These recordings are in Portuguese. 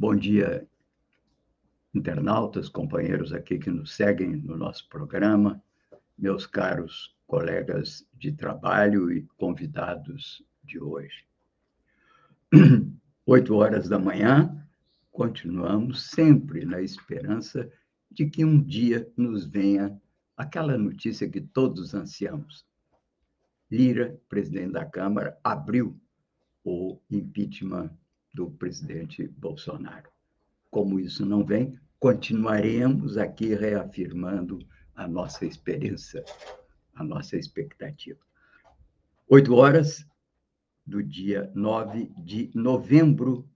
Bom dia, internautas, companheiros aqui que nos seguem no nosso programa, meus caros colegas de trabalho e convidados de hoje. Oito horas da manhã, continuamos sempre na esperança de que um dia nos venha aquela notícia que todos ansiamos. Lira, presidente da Câmara, abriu o impeachment do presidente Bolsonaro. Como isso não vem, continuaremos aqui reafirmando a nossa esperança, a nossa expectativa. Oito horas do dia 9 de novembro,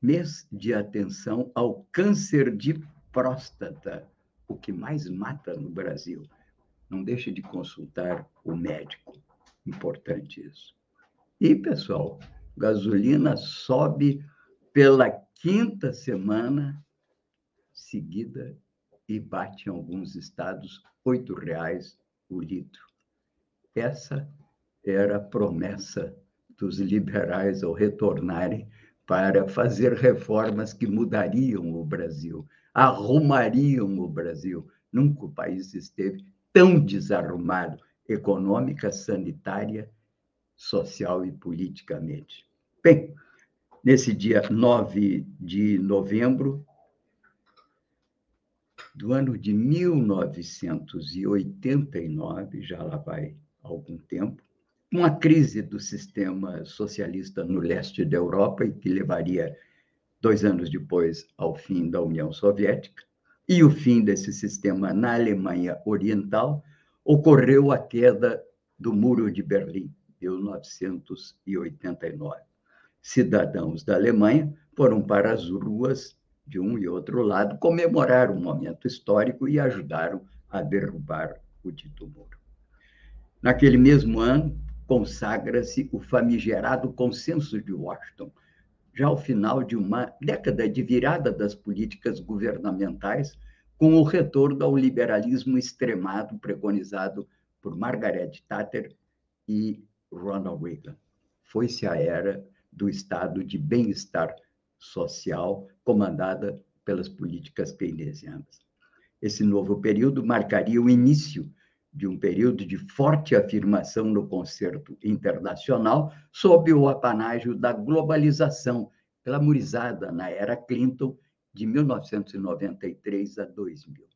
mês de atenção ao câncer de próstata, o que mais mata no Brasil. Não deixe de consultar o médico. Importante isso. E, pessoal, gasolina sobe pela quinta semana seguida e bate em alguns estados R$ reais o litro. Essa era a promessa dos liberais ao retornarem para fazer reformas que mudariam o Brasil, arrumariam o Brasil. Nunca o país esteve tão desarrumado econômica, sanitária, social e politicamente. Bem, nesse dia 9 de novembro do ano de 1989, já lá vai algum tempo, uma crise do sistema socialista no leste da Europa e que levaria dois anos depois ao fim da União Soviética e o fim desse sistema na Alemanha Oriental, ocorreu a queda do Muro de Berlim, 1989 cidadãos da Alemanha foram para as ruas de um e outro lado comemorar um momento histórico e ajudaram a derrubar o dito muro. Naquele mesmo ano, consagra-se o famigerado Consenso de Washington, já ao final de uma década de virada das políticas governamentais, com o retorno ao liberalismo extremado preconizado por Margaret Thatcher e Ronald Reagan. Foi-se a era do estado de bem-estar social comandada pelas políticas keynesianas. Esse novo período marcaria o início de um período de forte afirmação no concerto internacional sob o apanágio da globalização, glamorizada na era Clinton de 1993 a 2000.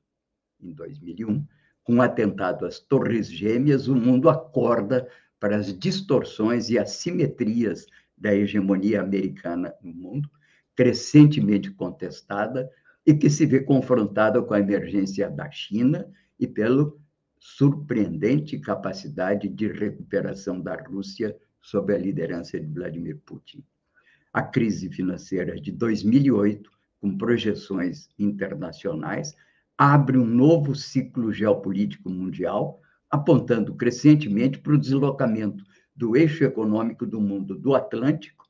Em 2001, com o atentado às Torres Gêmeas, o mundo acorda para as distorções e assimetrias da hegemonia americana no mundo, crescentemente contestada e que se vê confrontada com a emergência da China e pela surpreendente capacidade de recuperação da Rússia sob a liderança de Vladimir Putin. A crise financeira de 2008, com projeções internacionais, abre um novo ciclo geopolítico mundial, apontando crescentemente para o deslocamento do eixo econômico do mundo do Atlântico,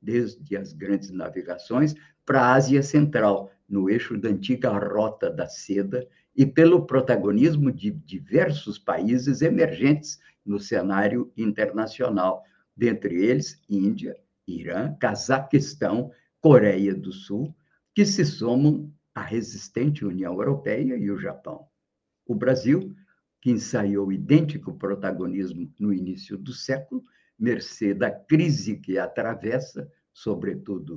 desde as grandes navegações, para a Ásia Central, no eixo da antiga Rota da Seda, e pelo protagonismo de diversos países emergentes no cenário internacional, dentre eles Índia, Irã, Cazaquistão, Coreia do Sul, que se somam à resistente União Europeia e o Japão. O Brasil que ensaiou idêntico protagonismo no início do século, mercê da crise que atravessa, sobretudo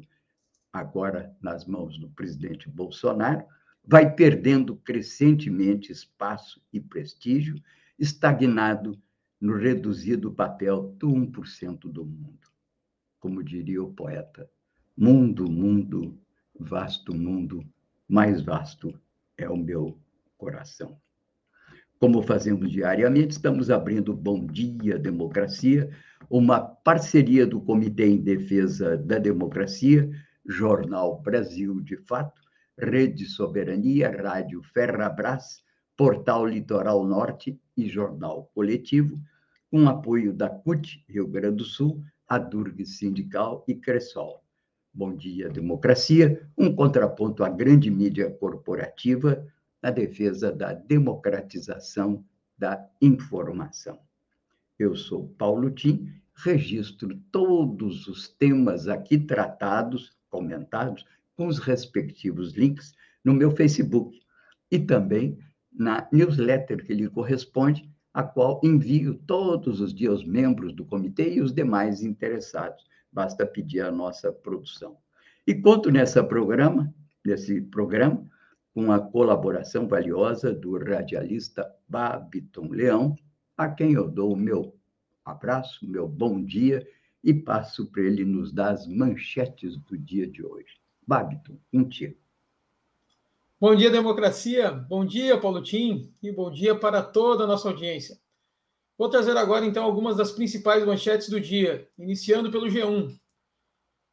agora nas mãos do presidente Bolsonaro, vai perdendo crescentemente espaço e prestígio, estagnado no reduzido papel do 1% do mundo. Como diria o poeta, mundo, mundo, vasto mundo, mais vasto é o meu coração. Como fazemos diariamente, estamos abrindo Bom Dia Democracia, uma parceria do Comitê em Defesa da Democracia, Jornal Brasil de Fato, Rede Soberania, Rádio Ferrabras, Portal Litoral Norte e Jornal Coletivo, com apoio da CUT, Rio Grande do Sul, a Sindical e Cressol. Bom Dia Democracia, um contraponto à grande mídia corporativa na defesa da democratização da informação. Eu sou Paulo Tim, registro todos os temas aqui tratados, comentados, com os respectivos links no meu Facebook e também na newsletter que lhe corresponde, a qual envio todos os dias aos membros do comitê e os demais interessados. Basta pedir a nossa produção. E conto nessa programa, nesse programa, com a colaboração valiosa do radialista Babiton Leão, a quem eu dou o meu abraço, meu bom dia e passo para ele nos dar as manchetes do dia de hoje. Babiton, contigo. Bom dia, democracia. Bom dia, Paulo Tim, e bom dia para toda a nossa audiência. Vou trazer agora, então, algumas das principais manchetes do dia, iniciando pelo G1.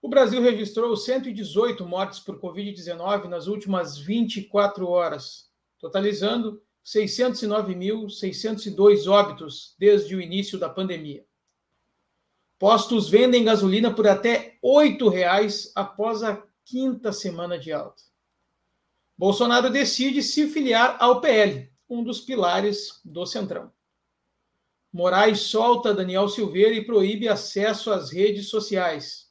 O Brasil registrou 118 mortes por Covid-19 nas últimas 24 horas, totalizando 609.602 óbitos desde o início da pandemia. Postos vendem gasolina por até R$ 8,00 após a quinta semana de alta. Bolsonaro decide se filiar ao PL, um dos pilares do Centrão. Moraes solta Daniel Silveira e proíbe acesso às redes sociais.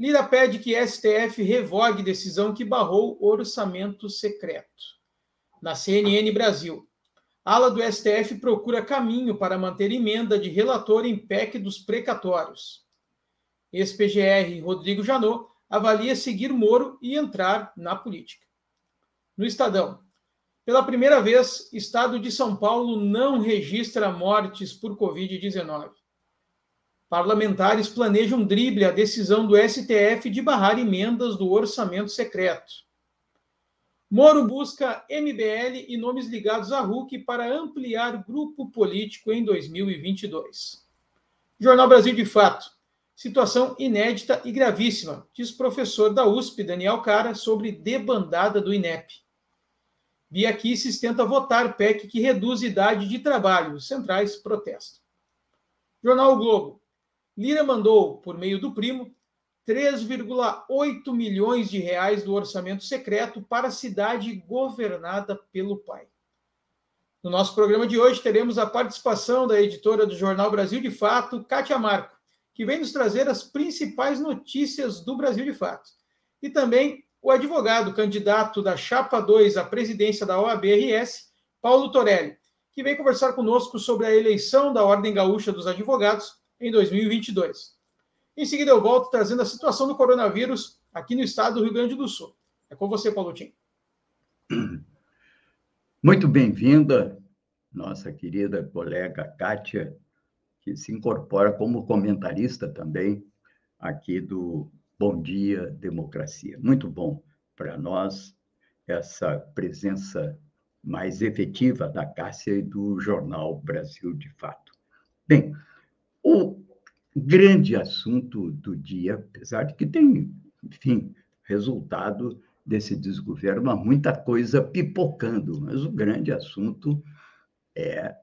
Lira pede que STF revogue decisão que barrou orçamento secreto. Na CNN Brasil, ala do STF procura caminho para manter emenda de relator em PEC dos precatórios. Ex-PGR Rodrigo Janot avalia seguir Moro e entrar na política no Estadão. Pela primeira vez, Estado de São Paulo não registra mortes por Covid-19. Parlamentares planejam drible a decisão do STF de barrar emendas do orçamento secreto. Moro busca MBL e nomes ligados à RUC para ampliar grupo político em 2022. Jornal Brasil de Fato. Situação inédita e gravíssima, diz professor da USP, Daniel Cara, sobre debandada do INEP. Bia Kicis tenta votar PEC que reduz idade de trabalho. Centrais protestam. Jornal o Globo. Lira mandou, por meio do primo, 3,8 milhões de reais do orçamento secreto para a cidade governada pelo pai. No nosso programa de hoje teremos a participação da editora do Jornal Brasil de Fato, Kátia Marco, que vem nos trazer as principais notícias do Brasil de Fato. E também o advogado candidato da Chapa 2 à presidência da OAB-RS, Paulo Torelli, que vem conversar conosco sobre a eleição da Ordem Gaúcha dos Advogados em 2022. Em seguida, eu volto trazendo a situação do coronavírus aqui no estado do Rio Grande do Sul. É com você, Paulo Tim. Muito bem-vinda, nossa querida colega Kátia, que se incorpora como comentarista também aqui do Bom dia, democracia. Muito bom para nós essa presença mais efetiva da Cássia e do jornal Brasil de Fato. Bem, o grande assunto do dia, apesar de que tem, enfim, resultado desse desgoverno, há muita coisa pipocando, mas o grande assunto é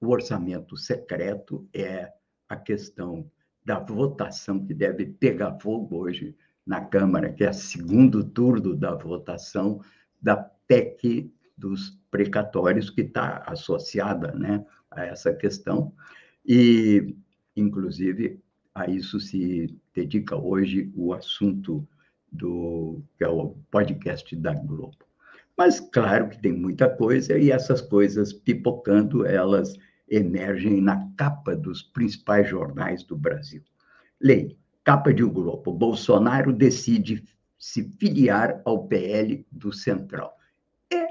o orçamento secreto, é a questão da votação que deve pegar fogo hoje na Câmara, que é o segundo turno da votação da PEC dos precatórios, que está associada né, a essa questão. E, inclusive, a isso se dedica hoje o assunto do que é o podcast da Globo. Mas claro que tem muita coisa e essas coisas pipocando, elas emergem na capa dos principais jornais do Brasil. Lei, capa de O Globo. Bolsonaro decide se filiar ao PL do Central. É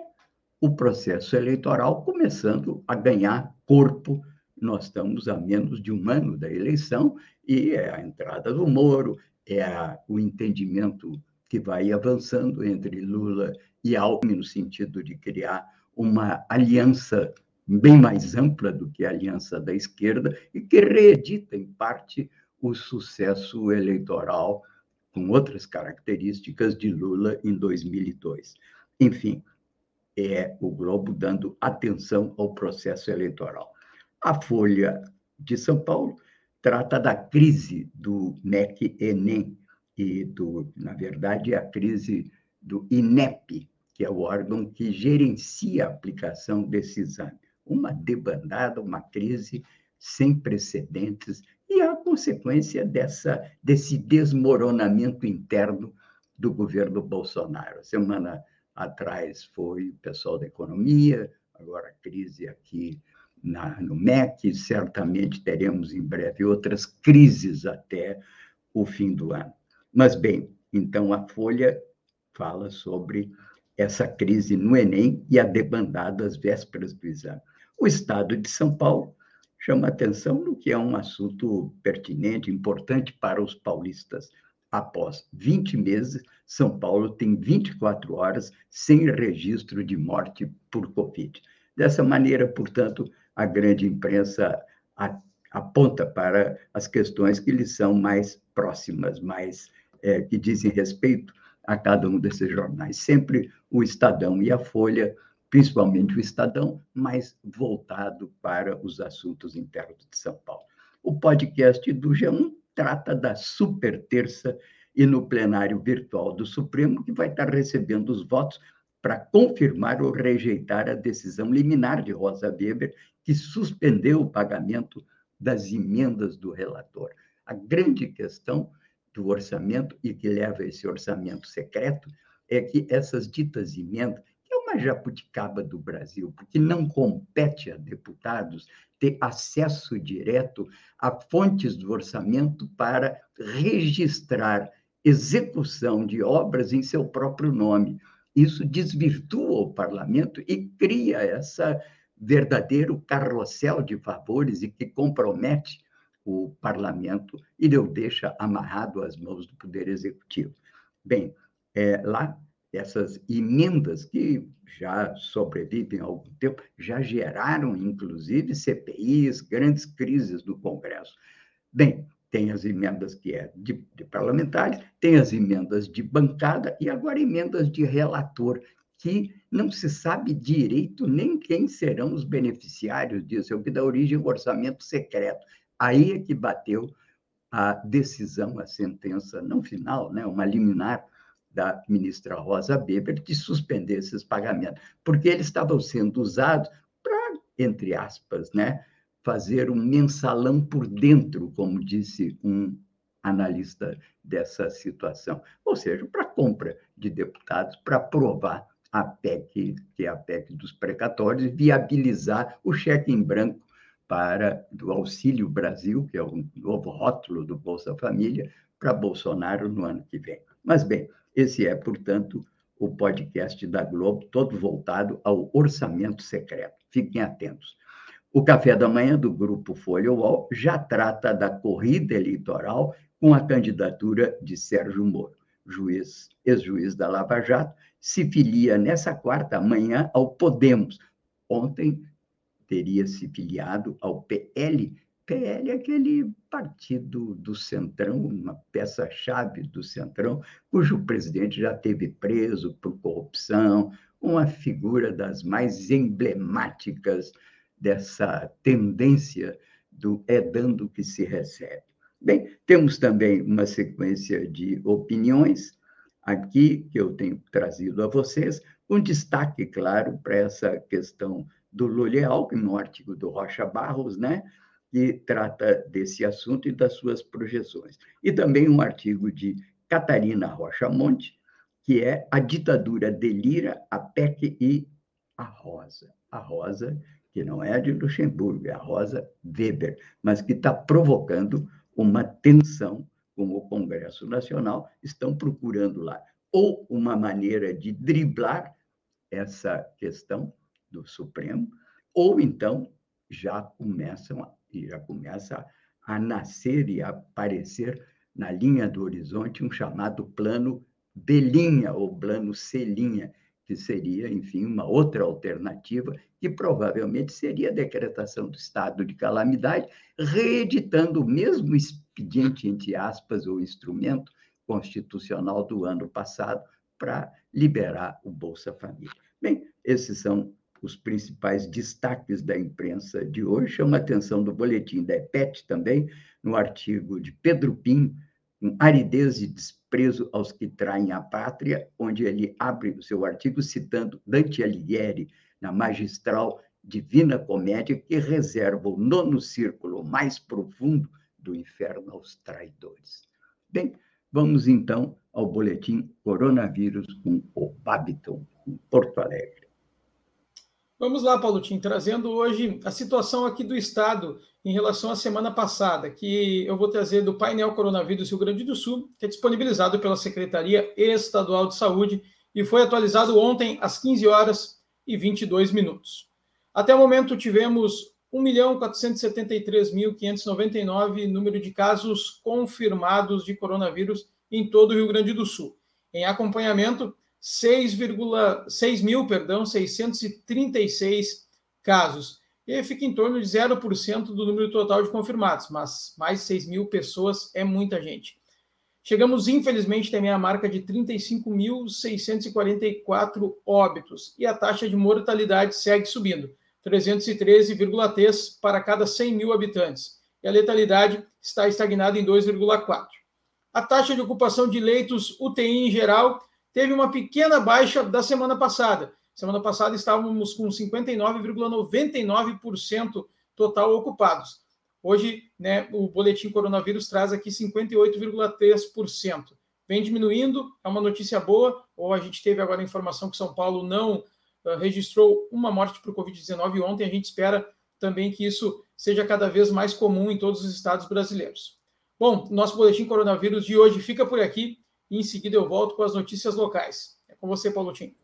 o processo eleitoral começando a ganhar corpo. Nós estamos a menos de um ano da eleição e é a entrada do Moro, é a, o entendimento que vai avançando entre Lula e Alckmin no sentido de criar uma aliança bem mais ampla do que a aliança da esquerda e que reedita, em parte, o sucesso eleitoral com outras características de Lula em 2002. Enfim, é o Globo dando atenção ao processo eleitoral. A Folha de São Paulo trata da crise do MEC-ENEM e do, na verdade, a crise do INEP, que é o órgão que gerencia a aplicação desse exame. Uma debandada, uma crise sem precedentes e a consequência dessa, desse desmoronamento interno do governo Bolsonaro. Semana atrás foi o pessoal da economia, agora a crise aqui na, no MEC, certamente teremos em breve outras crises até o fim do ano. Mas, bem, então a Folha fala sobre essa crise no Enem e a debandada às vésperas do exame. O Estado de São Paulo chama atenção no que é um assunto pertinente, importante para os paulistas. Após 20 meses, São Paulo tem 24 horas sem registro de morte por Covid. Dessa maneira, portanto, a grande imprensa aponta para as questões que lhes são mais próximas, mais é, que dizem respeito a cada um desses jornais. Sempre o Estadão e a Folha, principalmente o Estadão, mais voltado para os assuntos internos de São Paulo. O podcast do G1 trata da super terça e no plenário virtual do Supremo, que vai estar recebendo os votos para confirmar ou rejeitar a decisão liminar de Rosa Weber, que suspendeu o pagamento das emendas do relator. A grande questão do orçamento e que leva a esse orçamento secreto é que essas ditas emendas, que é uma jabuticaba do Brasil, porque não compete a deputados ter acesso direto a fontes do orçamento para registrar execução de obras em seu próprio nome. Isso desvirtua o parlamento e cria essa verdadeiro carrossel de favores e que compromete o parlamento e o deixa amarrado às mãos do Poder Executivo. Bem, é, lá, essas emendas que já sobrevivem há algum tempo, já geraram, inclusive, CPIs, grandes crises no Congresso. Bem, tem as emendas que é de, de parlamentares, tem as emendas de bancada e agora emendas de relator, que não se sabe direito nem quem serão os beneficiários disso, é o que dá origem ao orçamento secreto. Aí é que bateu a decisão, a sentença, não final, né, uma liminar da ministra Rosa Weber de suspender esses pagamentos, porque eles estavam sendo usados para, entre aspas, né, fazer um mensalão por dentro, como disse um analista dessa situação, ou seja, para compra de deputados, para aprovar a PEC, que é a PEC dos precatórios, viabilizar o cheque em branco para do Auxílio Brasil, que é o novo rótulo do Bolsa Família, para Bolsonaro no ano que vem. Mas, bem, esse é, portanto, o podcast da Globo, todo voltado ao orçamento secreto. Fiquem atentos. O café da manhã do grupo Folha UOL já trata da corrida eleitoral com a candidatura de Sérgio Moro, juiz, ex-juiz da Lava Jato, se filia nessa quarta manhã ao Podemos. Ontem teria se filiado ao PL. PL é aquele partido do Centrão, uma peça-chave do Centrão, cujo presidente já teve preso por corrupção, uma figura das mais emblemáticas dessa tendência do é dando que se recebe. Bem, temos também uma sequência de opiniões aqui que eu tenho trazido a vocês, com destaque, claro, para essa questão do Lully Alckmin, no artigo do Rocha Barros, né, que trata desse assunto e das suas projeções. E também um artigo de Catarina Rocha Monte, que é A Ditadura Delira, a PEC e a Rosa. A Rosa, que não é a de Luxemburgo, é a Rosa Weber, mas que está provocando uma tensão com o Congresso Nacional, estão procurando lá. Ou uma maneira de driblar essa questão, do Supremo, ou então já começam e já começa a nascer e a aparecer na linha do horizonte um chamado plano B ou plano C que seria, enfim, uma outra alternativa que provavelmente seria a decretação do estado de calamidade, reeditando o mesmo expediente, entre aspas, ou instrumento constitucional do ano passado para liberar o Bolsa Família. Bem, esses são os principais destaques da imprensa de hoje. Chama a atenção do boletim da EPET também, no artigo de Pedro Pim, com aridez e desprezo aos que traem a pátria, onde ele abre o seu artigo citando Dante Alighieri, na magistral Divina Comédia, que reserva o nono círculo mais profundo do inferno aos traidores. Bem, vamos então ao boletim Coronavírus com o Babiton, em Porto Alegre. Vamos lá, Paulotinho, trazendo hoje a situação aqui do Estado em relação à semana passada, que eu vou trazer do painel Coronavírus Rio Grande do Sul, que é disponibilizado pela Secretaria Estadual de Saúde e foi atualizado ontem às 15 horas e 22 minutos. Até o momento tivemos 1.473.599 número de casos confirmados de coronavírus em todo o Rio Grande do Sul. Em acompanhamento, 6,6 mil, perdão, 636 casos. E fica em torno de 0% do número total de confirmados, mas mais de 6 mil pessoas é muita gente. Chegamos, infelizmente, também à marca de 35.644 óbitos e a taxa de mortalidade segue subindo, 313,3 para cada 100 mil habitantes. E a letalidade está estagnada em 2,4. A taxa de ocupação de leitos UTI em geral teve uma pequena baixa da semana passada. Semana passada estávamos com 59,99% total ocupados. Hoje, né, o boletim coronavírus traz aqui 58,3%. Vem diminuindo, é uma notícia boa. Ou a gente teve agora a informação que São Paulo não uh, registrou uma morte por Covid-19 ontem. A gente espera também que isso seja cada vez mais comum em todos os estados brasileiros. Bom, nosso boletim coronavírus de hoje fica por aqui. E em seguida eu volto com as notícias locais. É com você, Paulo Tim.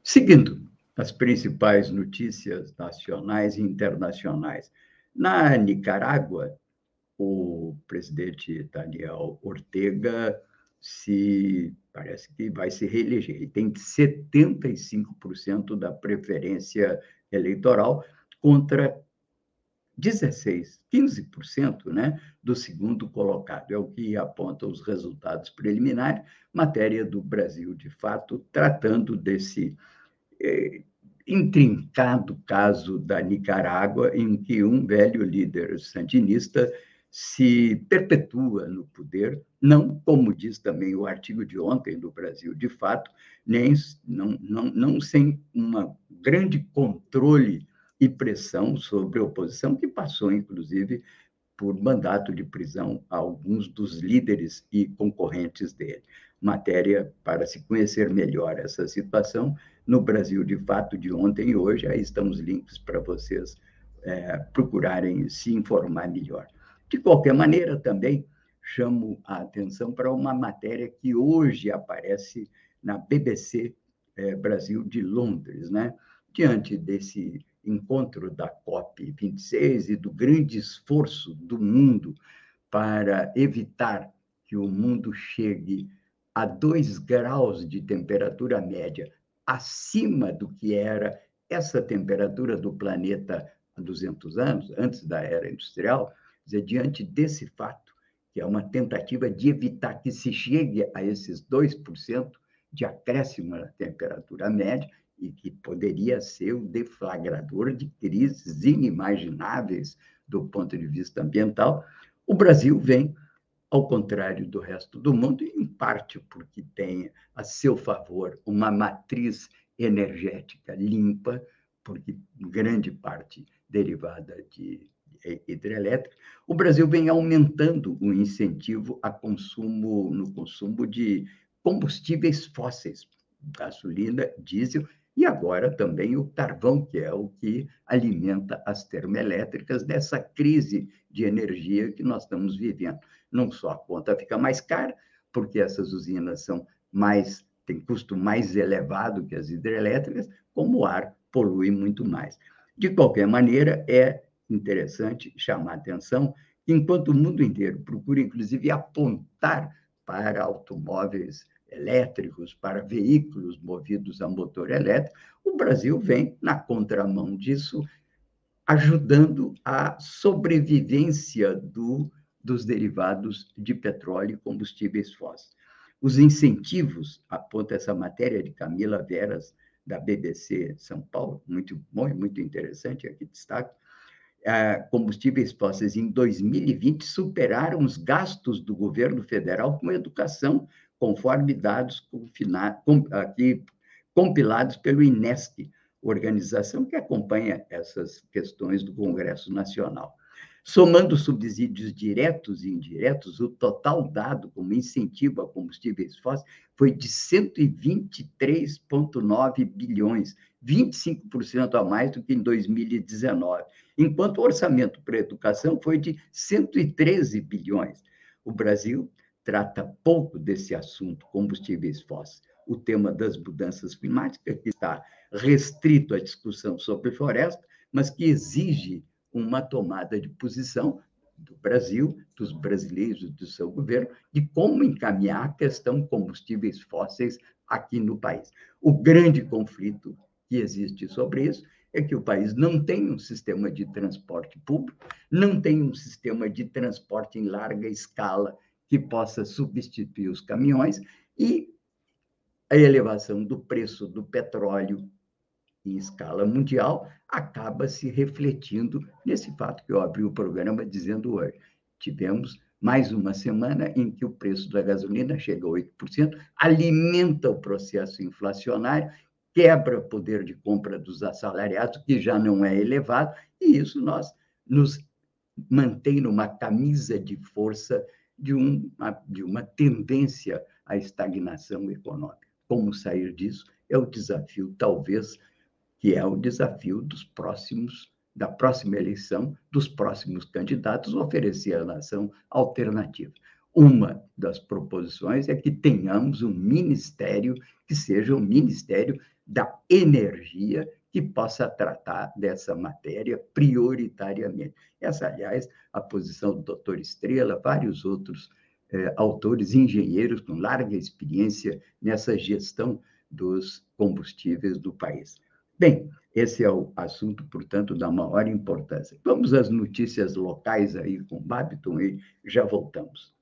Seguindo as principais notícias nacionais e internacionais. Na Nicarágua, o presidente Daniel Ortega se parece que vai se reeleger. Ele tem 75% da preferência eleitoral contra 16, 15% né, do segundo colocado. É o que aponta os resultados preliminares, matéria do Brasil, de fato, tratando desse eh, intrincado caso da Nicarágua, em que um velho líder sandinista se perpetua no poder, não, como diz também o artigo de ontem do Brasil, de fato, nem não, não, não sem um grande controle e pressão sobre a oposição, que passou, inclusive, por mandato de prisão a alguns dos líderes e concorrentes dele. Matéria para se conhecer melhor essa situação no Brasil de fato de ontem e hoje. Aí estão os links para vocês é, procurarem se informar melhor. De qualquer maneira, também chamo a atenção para uma matéria que hoje aparece na BBC é, Brasil de Londres, né? Diante desse encontro da COP26 e do grande esforço do mundo para evitar que o mundo chegue a 2 graus de temperatura média acima do que era essa temperatura do planeta há 200 anos, antes da era industrial, dizer, diante desse fato, que é uma tentativa de evitar que se chegue a esses 2% de acréscimo na temperatura média, e que poderia ser o deflagrador de crises inimagináveis do ponto de vista ambiental, o Brasil vem ao contrário do resto do mundo, em parte porque tem a seu favor uma matriz energética limpa, porque grande parte derivada de hidrelétrica, o Brasil vem aumentando o incentivo a consumo no consumo de combustíveis fósseis, gasolina, diesel e agora também o carvão, que é o que alimenta as termoelétricas dessa crise de energia que nós estamos vivendo. Não só a conta fica mais cara, porque essas usinas são mais têm custo mais elevado que as hidrelétricas, como o ar polui muito mais. De qualquer maneira, é interessante chamar a atenção que, enquanto o mundo inteiro procura, inclusive, apontar para automóveis elétricos, para veículos movidos a motor elétrico, o Brasil vem na contramão disso, ajudando a sobrevivência do dos derivados de petróleo e combustíveis fósseis. Os incentivos, aponta essa matéria de Camila Veras, da BBC São Paulo, muito bom e muito interessante, aqui destaque, combustíveis fósseis em 2020 superaram os gastos do governo federal com educação, conforme dados aqui compilados pelo INESC, organização que acompanha essas questões do Congresso Nacional. Somando subsídios diretos e indiretos, o total dado como incentivo a combustíveis fósseis foi de 123,9 bilhões, 25% a mais do que em 2019, enquanto o orçamento para a educação foi de 113 bilhões. O Brasil trata pouco desse assunto, combustíveis fósseis. O tema das mudanças climáticas, que está restrito à discussão sobre floresta, mas que exige uma tomada de posição do Brasil, dos brasileiros, do seu governo, de como encaminhar a questão combustíveis fósseis aqui no país. O grande conflito que existe sobre isso é que o país não tem um sistema de transporte público, não tem um sistema de transporte em larga escala que possa substituir os caminhões e a elevação do preço do petróleo em escala mundial acaba se refletindo nesse fato que eu abri o programa dizendo hoje. Tivemos mais uma semana em que o preço da gasolina chega a 8%, alimenta o processo inflacionário, quebra o poder de compra dos assalariados, que já não é elevado, e isso nós nos mantém numa camisa de força de, de uma tendência à estagnação econômica. Como sair disso é o desafio, talvez, que é o desafio dos próximos da próxima eleição, dos próximos candidatos, oferecer à nação alternativa. Uma das proposições é que tenhamos um ministério que seja um ministério da energia que possa tratar dessa matéria prioritariamente. Essa, aliás, a posição do doutor Estrela, vários outros eh, autores, engenheiros com larga experiência nessa gestão dos combustíveis do país. Bem, esse é o assunto, portanto, da maior importância. Vamos às notícias locais aí com Babiton e já voltamos.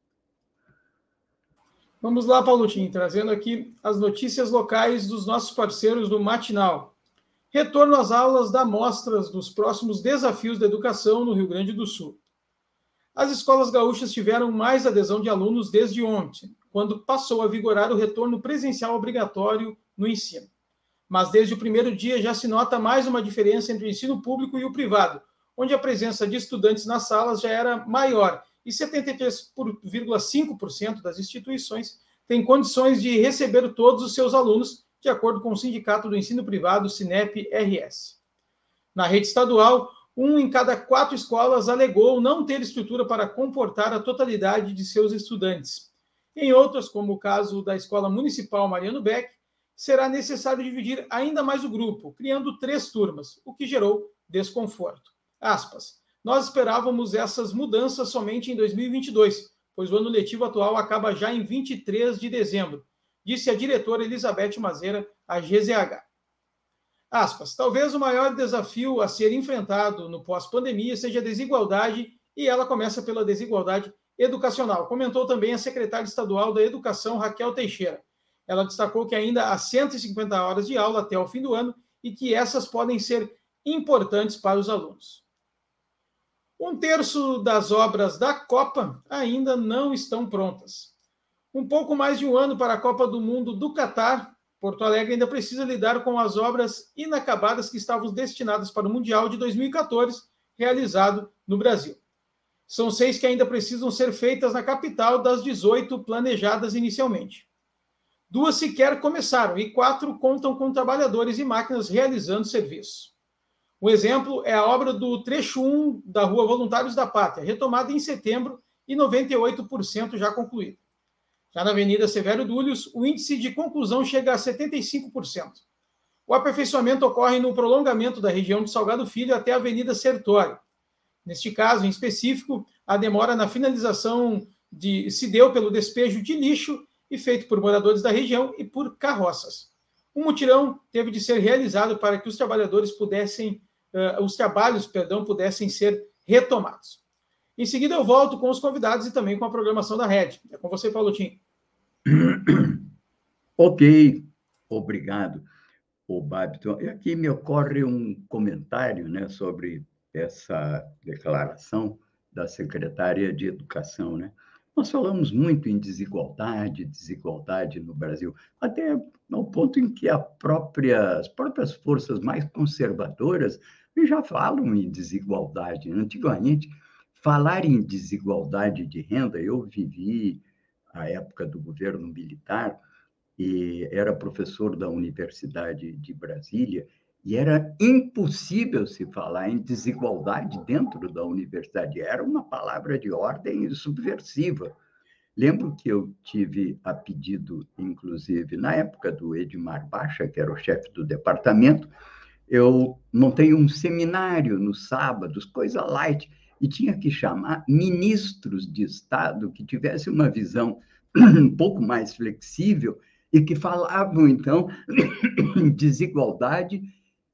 Vamos lá, Paulotinho, trazendo aqui as notícias locais dos nossos parceiros do Matinal. Retorno às aulas da mostras dos próximos desafios da educação no Rio Grande do Sul. As escolas gaúchas tiveram mais adesão de alunos desde ontem, quando passou a vigorar o retorno presencial obrigatório no ensino mas desde o primeiro dia já se nota mais uma diferença entre o ensino público e o privado, onde a presença de estudantes nas salas já era maior e 73,5% das instituições têm condições de receber todos os seus alunos, de acordo com o Sindicato do Ensino Privado, Sinep-RS. Na rede estadual, um em cada quatro escolas alegou não ter estrutura para comportar a totalidade de seus estudantes. Em outras, como o caso da Escola Municipal Mariano Beck, será necessário dividir ainda mais o grupo, criando três turmas, o que gerou desconforto. Aspas. Nós esperávamos essas mudanças somente em 2022, pois o ano letivo atual acaba já em 23 de dezembro, disse a diretora Elizabeth Mazeira à GZH. Aspas. Talvez o maior desafio a ser enfrentado no pós-pandemia seja a desigualdade, e ela começa pela desigualdade educacional, comentou também a secretária estadual da Educação, Raquel Teixeira. Ela destacou que ainda há 150 horas de aula até o fim do ano e que essas podem ser importantes para os alunos. Um terço das obras da Copa ainda não estão prontas. Um pouco mais de um ano para a Copa do Mundo do Catar, Porto Alegre ainda precisa lidar com as obras inacabadas que estavam destinadas para o Mundial de 2014, realizado no Brasil. São seis que ainda precisam ser feitas na capital das 18 planejadas inicialmente. Duas sequer começaram e quatro contam com trabalhadores e máquinas realizando serviço. Um exemplo é a obra do trecho 1 da Rua Voluntários da Pátria, retomada em setembro e 98% já concluída. Já na Avenida Severo Dúlios, o índice de conclusão chega a 75%. O aperfeiçoamento ocorre no prolongamento da região de Salgado Filho até a Avenida Sertório. Neste caso, em específico, a demora na finalização de, se deu pelo despejo de lixo e feito por moradores da região e por carroças. Um mutirão teve de ser realizado para que os trabalhadores pudessem, uh, os trabalhos, perdão, pudessem ser retomados. Em seguida, eu volto com os convidados e também com a programação da rede. É com você, Paulo Tim. ok, obrigado, o Babiton. E aqui me ocorre um comentário né, sobre essa declaração da secretária de Educação. Né? Nós falamos muito em desigualdade, desigualdade no Brasil, até ao ponto em que própria, as próprias forças mais conservadoras já falam em desigualdade. Antigamente, falar em desigualdade de renda, eu vivi a época do governo militar e era professor da Universidade de Brasília, e era impossível se falar em desigualdade dentro da universidade, era uma palavra de ordem subversiva. Lembro que eu tive a pedido, inclusive, na época do Edmar Baixa, que era o chefe do departamento, eu montei um seminário nos sábados, coisa light, e tinha que chamar ministros de Estado que tivessem uma visão um pouco mais flexível e que falavam, então, desigualdade,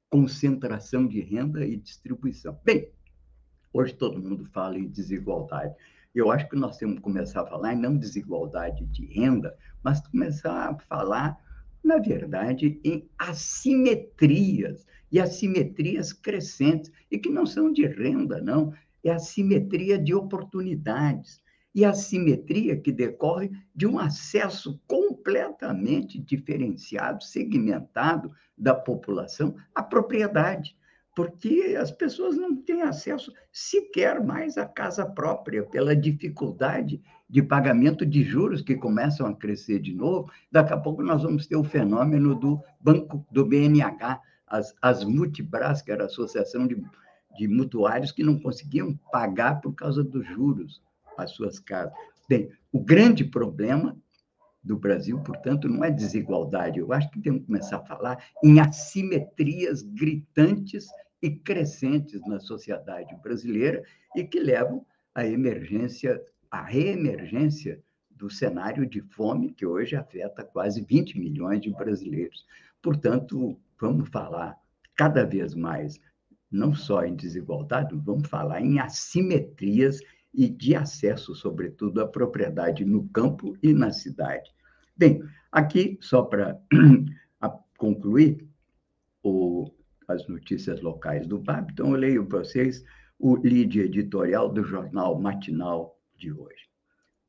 concentração de renda e distribuição. Bem, hoje todo mundo fala em desigualdade. Eu acho que nós temos que começar a falar não desigualdade de renda, mas começar a falar, na verdade, em assimetrias, e assimetrias crescentes, e que não são de renda, não, é assimetria de oportunidades e a simetria que decorre de um acesso completamente diferenciado, segmentado da população à propriedade, porque as pessoas não têm acesso sequer mais à casa própria pela dificuldade de pagamento de juros que começam a crescer de novo. Daqui a pouco nós vamos ter o fenômeno do banco do BNH, as, as Multibras, que era a Associação de, de Mutuários, que não conseguiam pagar por causa dos juros as suas casas. Bem, o grande problema do Brasil, portanto, não é desigualdade. Eu acho que temos que começar a falar em assimetrias gritantes e crescentes na sociedade brasileira e que levam à emergência, à reemergência do cenário de fome que hoje afeta quase 20 milhões de brasileiros. Portanto, vamos falar cada vez mais não só em desigualdade, vamos falar em assimetrias e de acesso, sobretudo, à propriedade no campo e na cidade. Bem, aqui, só para concluir o, as notícias locais do BAB, então eu leio para vocês o lead editorial do jornal matinal de hoje.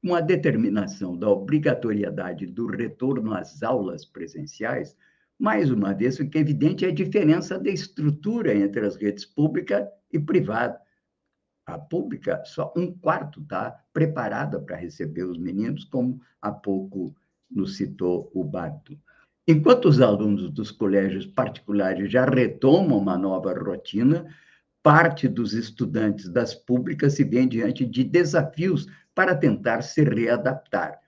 Com a determinação da obrigatoriedade do retorno às aulas presenciais, mais uma vez fica evidente a diferença de estrutura entre as redes pública e privada, a pública, só um quarto está preparada para receber os meninos, como há pouco nos citou o Bardo. Enquanto os alunos dos colégios particulares já retomam uma nova rotina, parte dos estudantes das públicas se vê diante de desafios para tentar se readaptar.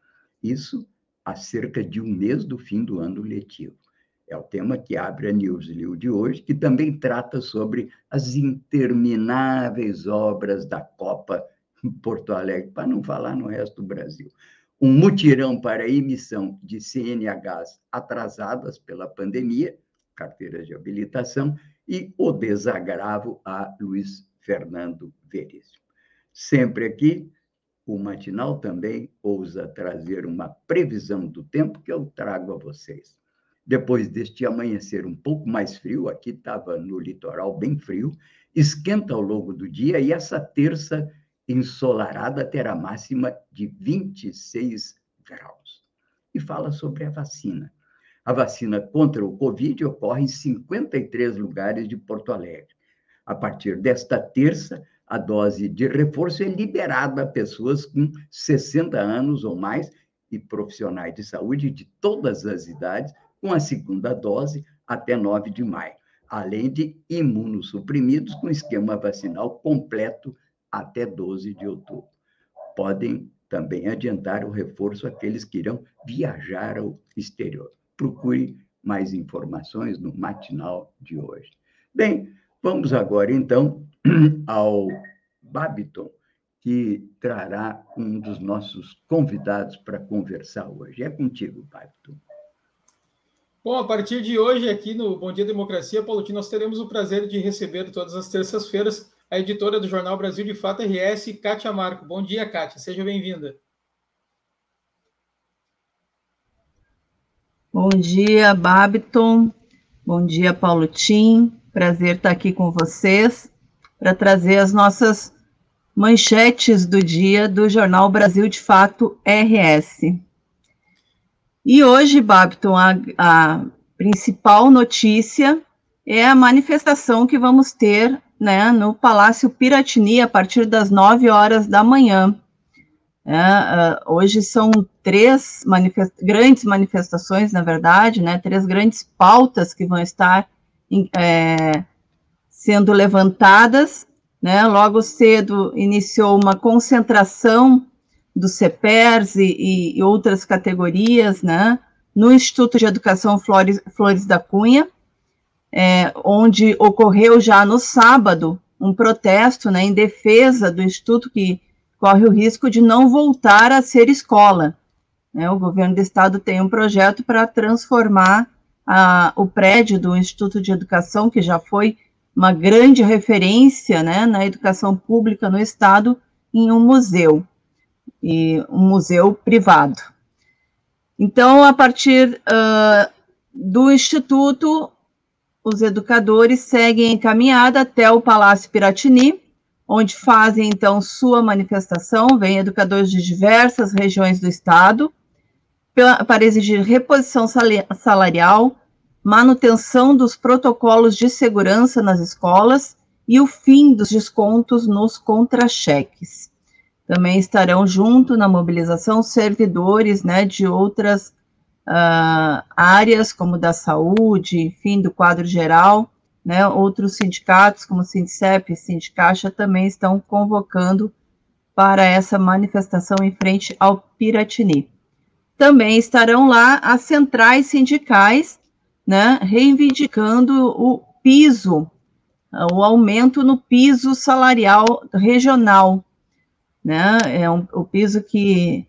Isso há cerca de um mês do fim do ano letivo. É o tema que abre a Newsletter de hoje, que também trata sobre as intermináveis obras da Copa em Porto Alegre, para não falar no resto do Brasil. Um mutirão para emissão de CNHs atrasadas pela pandemia, carteiras de habilitação, e o desagravo a Luiz Fernando Veríssimo. Sempre aqui, o Matinal também ousa trazer uma previsão do tempo que eu trago a vocês. Depois deste amanhecer um pouco mais frio, aqui estava no litoral bem frio, esquenta ao longo do dia e essa terça ensolarada terá máxima de 26 graus. E fala sobre a vacina. A vacina contra o Covid ocorre em 53 lugares de Porto Alegre. A partir desta terça, a dose de reforço é liberada a pessoas com 60 anos ou mais e profissionais de saúde de todas as idades com a segunda dose até 9 de maio, além de imunossuprimidos com esquema vacinal completo até 12 de outubro. Podem também adiantar o reforço aqueles que irão viajar ao exterior. Procure mais informações no matinal de hoje. Bem, vamos agora então ao Babiton, que trará um dos nossos convidados para conversar hoje. É contigo, Babiton. Bom, a partir de hoje, aqui no Bom Dia Democracia, Paulo, nós teremos o prazer de receber todas as terças-feiras a editora do Jornal Brasil de Fato RS, Kátia Marco. Bom dia, Kátia, seja bem-vinda. Bom dia, Babiton. Bom dia, Paulo Tim. Prazer estar aqui com vocês para trazer as nossas manchetes do dia do Jornal Brasil de Fato RS. E hoje, Babiton, a, a principal notícia é a manifestação que vamos ter né, no Palácio Piratini a partir das 9 horas da manhã. É, uh, hoje são três manifest grandes manifestações, na verdade, né, três grandes pautas que vão estar é, sendo levantadas. Né, logo cedo iniciou uma concentração do CEPERS e, e outras categorias, né, no Instituto de Educação Flores, Flores da Cunha, é, onde ocorreu já no sábado um protesto né, em defesa do Instituto que corre o risco de não voltar a ser escola. Né, o governo do estado tem um projeto para transformar a, o prédio do Instituto de Educação, que já foi uma grande referência né, na educação pública no estado, em um museu e um museu privado. Então, a partir uh, do Instituto, os educadores seguem encaminhada até o Palácio Piratini, onde fazem então sua manifestação. Vêm educadores de diversas regiões do estado para exigir reposição salarial, manutenção dos protocolos de segurança nas escolas e o fim dos descontos nos contra-cheques. Também estarão junto na mobilização servidores né, de outras uh, áreas, como da saúde, enfim, do quadro geral. Né, outros sindicatos, como Sindicep e Sindicaixa, também estão convocando para essa manifestação em frente ao Piratini. Também estarão lá as centrais sindicais, né, reivindicando o piso, o aumento no piso salarial regional, né? É um, o piso que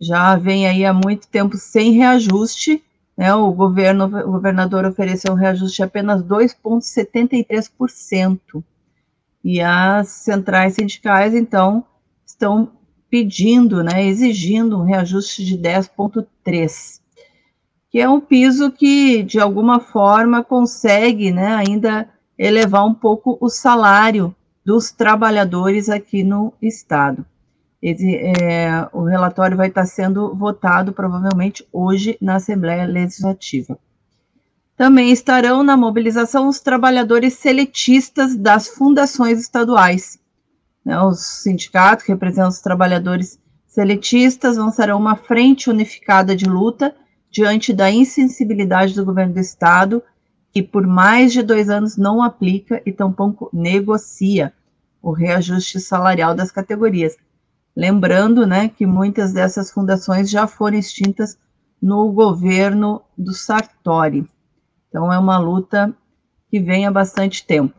já vem aí há muito tempo sem reajuste, né? O governo, o governador ofereceu um reajuste de apenas 2,73%. E as centrais sindicais, então, estão pedindo, né, exigindo um reajuste de 10,3%, que é um piso que, de alguma forma, consegue né, ainda elevar um pouco o salário dos trabalhadores aqui no Estado. Esse, é, o relatório vai estar sendo votado provavelmente hoje na Assembleia Legislativa. Também estarão na mobilização os trabalhadores seletistas das fundações estaduais. Né, os sindicatos que representam os trabalhadores seletistas lançarão uma frente unificada de luta diante da insensibilidade do governo do Estado que por mais de dois anos não aplica e tampouco negocia o reajuste salarial das categorias. Lembrando, né, que muitas dessas fundações já foram extintas no governo do Sartori. Então é uma luta que vem há bastante tempo.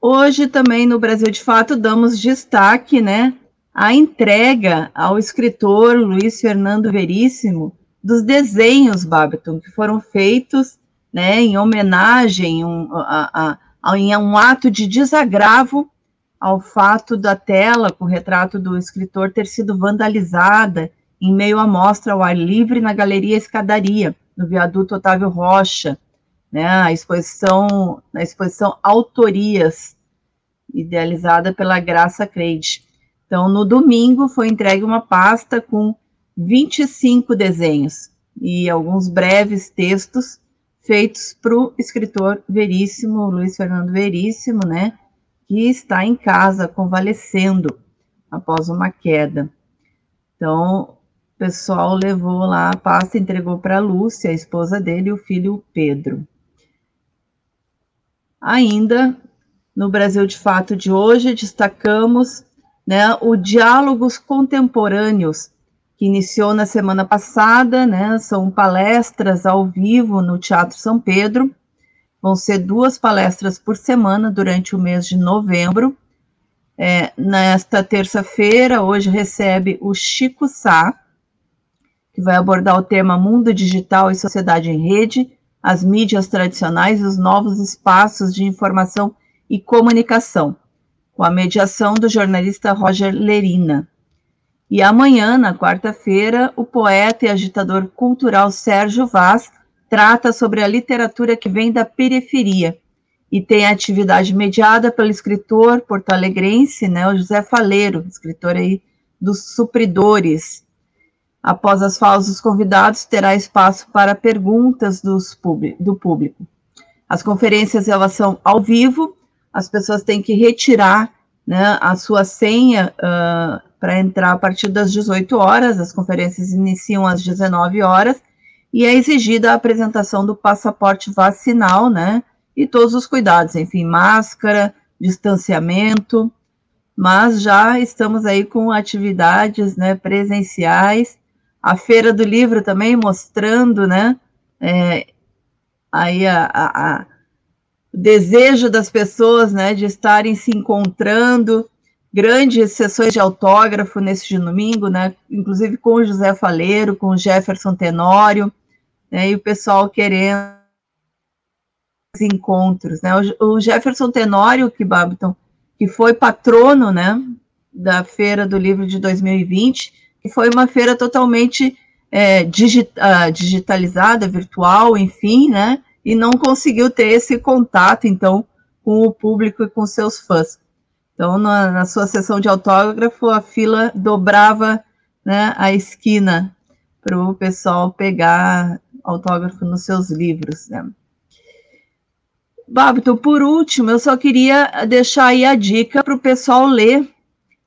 Hoje também no Brasil de Fato damos destaque, né, à entrega ao escritor Luiz Fernando Veríssimo dos desenhos Babiton que foram feitos né, em homenagem um, a, a, a, um ato de desagravo ao fato da tela com o retrato do escritor ter sido vandalizada em meio à mostra ao ar livre na Galeria Escadaria, no viaduto Otávio Rocha, né, a exposição, na exposição Autorias, idealizada pela Graça Creide. Então, no domingo, foi entregue uma pasta com 25 desenhos e alguns breves textos feitos para o escritor Veríssimo, Luiz Fernando Veríssimo, né, que está em casa convalescendo após uma queda. Então, o pessoal levou lá a pasta, entregou para a Lúcia, a esposa dele, e o filho Pedro. Ainda no Brasil de Fato de hoje, destacamos né, o Diálogos Contemporâneos, que iniciou na semana passada, né? São palestras ao vivo no Teatro São Pedro. Vão ser duas palestras por semana durante o mês de novembro. É, nesta terça-feira, hoje recebe o Chico Sá, que vai abordar o tema Mundo Digital e Sociedade em Rede, as mídias tradicionais e os novos espaços de informação e Comunicação, com a mediação do jornalista Roger Lerina. E amanhã, na quarta-feira, o poeta e agitador cultural Sérgio Vaz trata sobre a literatura que vem da periferia e tem atividade mediada pelo escritor porto-alegrense, né, o José Faleiro, escritor aí dos Supridores. Após as falas dos convidados, terá espaço para perguntas do público. As conferências elas são ao vivo, as pessoas têm que retirar né, a sua senha para entrar a partir das 18 horas, as conferências iniciam às 19 horas, e é exigida a apresentação do passaporte vacinal, né, e todos os cuidados, enfim, máscara, distanciamento, mas já estamos aí com atividades, né, presenciais, a Feira do Livro também mostrando, né, é, aí a, a, a desejo das pessoas, né, de estarem se encontrando, grandes sessões de autógrafo nesse domingo, né, inclusive com o José Faleiro, com o Jefferson Tenório, né, e o pessoal querendo encontros, né, o, Jefferson Tenório, que Babiton, que foi patrono, né, da Feira do Livro de 2020, que foi uma feira totalmente é, digita, digitalizada, virtual, enfim, né, e não conseguiu ter esse contato, então, com o público e com seus fãs. Então, na, na sua sessão de autógrafo, a fila dobrava né, a esquina para o pessoal pegar autógrafo nos seus livros. Né. Babito, por último, eu só queria deixar aí a dica para o pessoal ler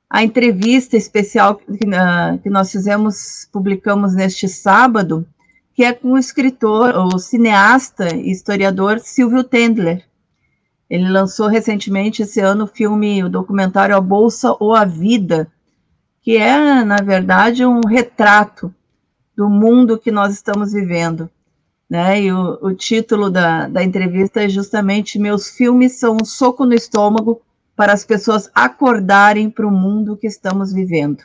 a entrevista especial que, uh, que nós fizemos, publicamos neste sábado, que é com o escritor, o cineasta e historiador Silvio Tendler. Ele lançou recentemente esse ano o filme, o documentário A Bolsa ou a Vida, que é, na verdade, um retrato do mundo que nós estamos vivendo. Né? E o, o título da, da entrevista é justamente Meus filmes são um soco no estômago para as pessoas acordarem para o mundo que estamos vivendo.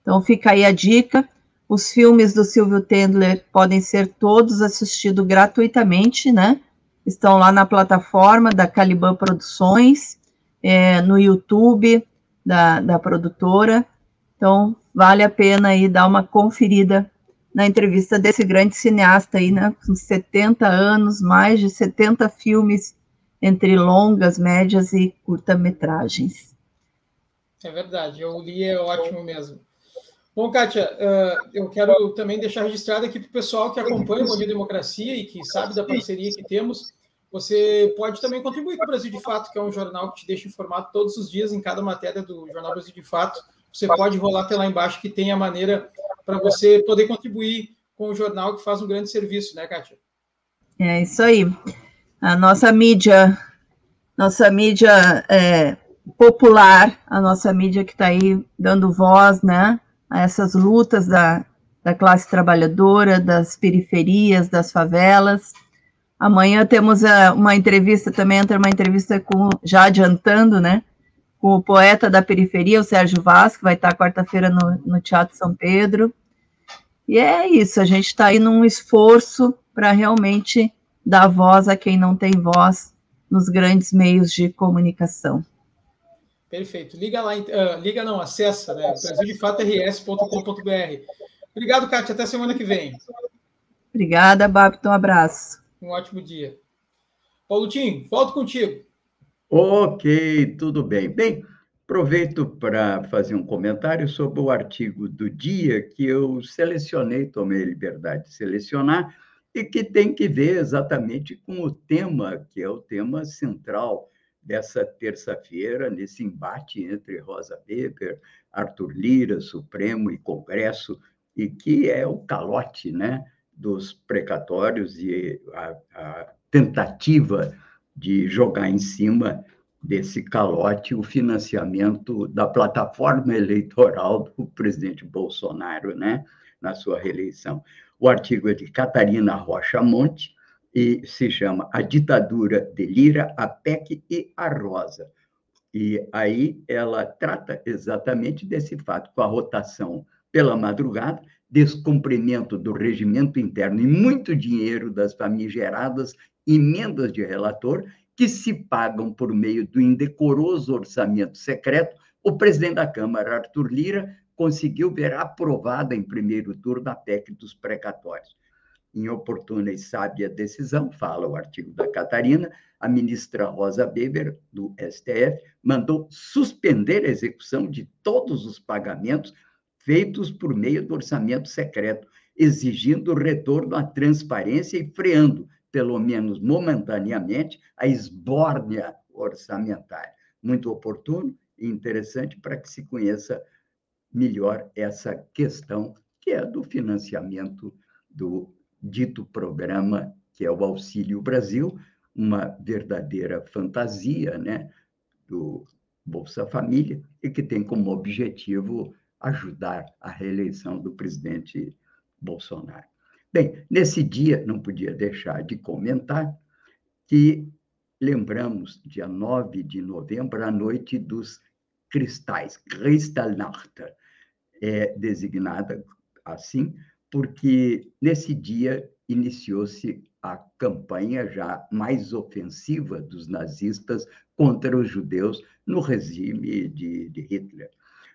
Então fica aí a dica. Os filmes do Silvio Tendler podem ser todos assistidos gratuitamente, né? Estão lá na plataforma da Caliban Produções, é, no YouTube da, da produtora. Então, vale a pena aí dar uma conferida na entrevista desse grande cineasta aí, né? Com 70 anos, mais de 70 filmes entre longas, médias e curta-metragens. É verdade, o li, é ótimo mesmo. Bom, Kátia, uh, eu quero também deixar registrado aqui para o pessoal que acompanha o Bom Dia Democracia e que sabe da parceria que temos. Você pode também contribuir com o Brasil de Fato, que é um jornal que te deixa informado todos os dias em cada matéria do Jornal Brasil de Fato. Você pode rolar até lá embaixo que tem a maneira para você poder contribuir com o jornal que faz um grande serviço, né, Kátia? É isso aí a nossa mídia, nossa mídia é, popular, a nossa mídia que está aí dando voz, né, a essas lutas da, da classe trabalhadora, das periferias, das favelas. Amanhã temos é, uma entrevista, também entra uma entrevista com, já adiantando, né, com o poeta da periferia, o Sérgio Vaz, que vai estar quarta-feira no, no Teatro São Pedro. E é isso, a gente está aí num esforço para realmente dar voz a quem não tem voz nos grandes meios de comunicação. Perfeito. Liga lá, uh, liga não, acessa, né? brasildefatos.rs.com.br. Obrigado, Kátia. Até semana que vem. Obrigada, Babton. Um abraço. Um ótimo dia. Paulo Tim, volto contigo. Ok, tudo bem. Bem, aproveito para fazer um comentário sobre o artigo do dia que eu selecionei, tomei a liberdade de selecionar, e que tem que ver exatamente com o tema, que é o tema central dessa terça-feira, nesse embate entre Rosa Weber, Arthur Lira, Supremo e Congresso, e que é o calote né, dos precatórios e a, a tentativa de jogar em cima desse calote o financiamento da plataforma eleitoral do presidente Bolsonaro, né, na sua reeleição. O artigo é de Catarina Rocha Monte e se chama A Ditadura de Lira, a PEC e a Rosa. E aí ela trata exatamente desse fato, com a rotação pela madrugada, descumprimento do regimento interno e muito dinheiro das famigeradas emendas de relator que se pagam por meio do indecoroso orçamento secreto, o presidente da Câmara, Arthur Lira, conseguiu ver aprovada em primeiro turno a PEC dos precatórios. Em oportuna e sábia decisão, fala o artigo da Catarina, a ministra Rosa Weber, do STF, mandou suspender a execução de todos os pagamentos feitos por meio do orçamento secreto, exigindo o retorno à transparência e freando, pelo menos momentaneamente, a esbórnia orçamentária. Muito oportuno e interessante para que se conheça melhor essa questão que é do financiamento do dito programa que é o Auxílio Brasil, uma verdadeira fantasia, né, do Bolsa Família e que tem como objetivo ajudar a reeleição do presidente Bolsonaro. Bem, nesse dia, não podia deixar de comentar que lembramos, dia 9 de novembro, a noite dos cristais, Kristallnacht, é designada assim, porque nesse dia iniciou-se a campanha já mais ofensiva dos nazistas contra os judeus no regime de, de Hitler.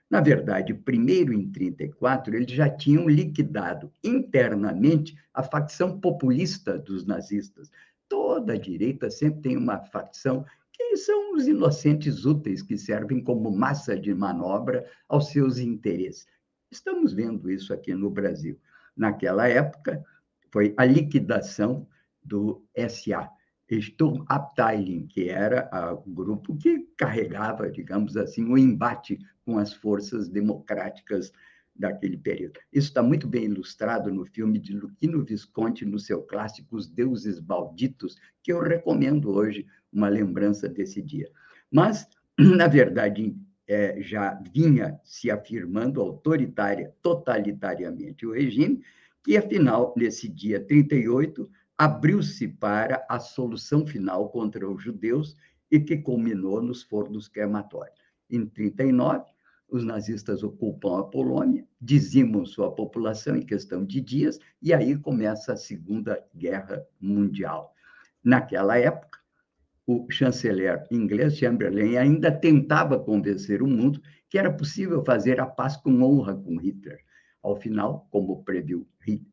Na verdade, primeiro em 34, eles já tinham liquidado internamente a facção populista dos nazistas. Toda a direita sempre tem uma facção que são os inocentes úteis que servem como massa de manobra aos seus interesses. Estamos vendo isso aqui no Brasil. Naquela época, foi a liquidação do SA, Sturmabteilung, que era o grupo que carregava, digamos assim, o embate com as forças democráticas daquele período. Isso está muito bem ilustrado no filme de Luquino Visconti, no seu clássico Os Deuses Malditos, que eu recomendo hoje, uma lembrança desse dia. Mas, na verdade, é, já vinha se afirmando autoritária, totalitariamente o regime, que, afinal, nesse dia 38, abriu-se para a solução final contra os judeus e que culminou nos fornos crematórios. Em 39, os nazistas ocupam a Polônia, dizimam sua população em questão de dias, e aí começa a Segunda Guerra Mundial. Naquela época, o chanceler inglês Chamberlain ainda tentava convencer o mundo que era possível fazer a paz com honra com Hitler. Ao final, como previu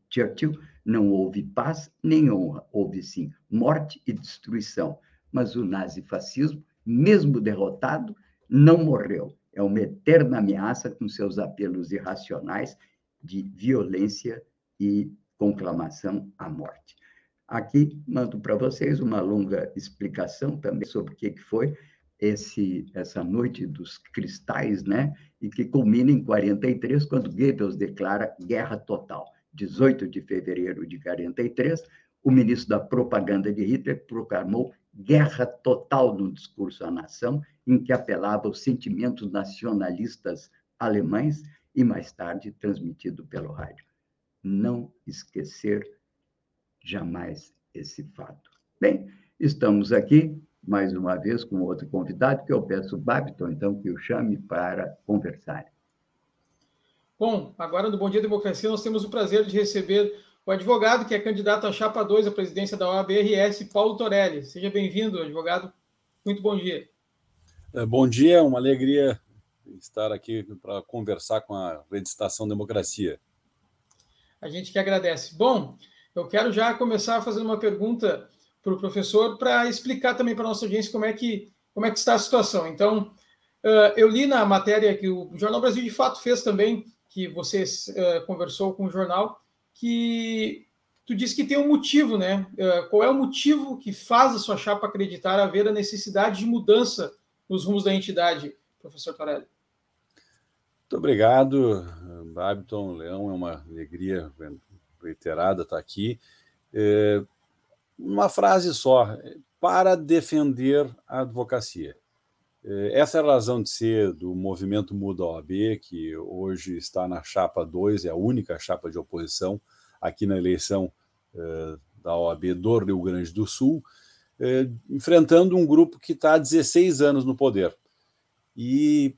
Churchill, não houve paz nem honra, houve sim morte e destruição. Mas o nazifascismo, mesmo derrotado, não morreu. É uma eterna ameaça com seus apelos irracionais de violência e conclamação à morte. Aqui mando para vocês uma longa explicação também sobre o que foi esse, essa noite dos cristais, né? E que culmina em 43, quando Goebbels declara guerra total. 18 de fevereiro de 43, o ministro da propaganda de Hitler proclamou guerra total no discurso à nação, em que apelava aos sentimentos nacionalistas alemães e mais tarde transmitido pelo rádio. Não esquecer jamais esse fato. Bem, estamos aqui mais uma vez com outro convidado, que eu peço o Babiton, então, que o chame para conversar. Bom, agora no Bom Dia Democracia nós temos o prazer de receber o advogado que é candidato à chapa 2 à presidência da OAB-RS, Paulo Torelli. Seja bem-vindo, advogado. Muito bom dia. É, bom dia, uma alegria estar aqui para conversar com a Rede Estação Democracia. A gente que agradece. Bom, eu quero já começar fazendo uma pergunta para o professor para explicar também para a nossa audiência como é que como é que está a situação. Então, eu li na matéria que o Jornal Brasil de fato fez também que você conversou com o jornal, que tu disse que tem um motivo, né? Qual é o motivo que faz a sua chapa acreditar haver a necessidade de mudança nos rumos da entidade, professor Torelli? Muito obrigado, Babiton, Leão, é uma alegria reiterada estar aqui. É, uma frase só, para defender a advocacia. É, essa é a razão de ser do movimento Muda OAB, que hoje está na chapa 2, é a única chapa de oposição aqui na eleição é, da OAB do Rio Grande do Sul, é, enfrentando um grupo que está há 16 anos no poder. E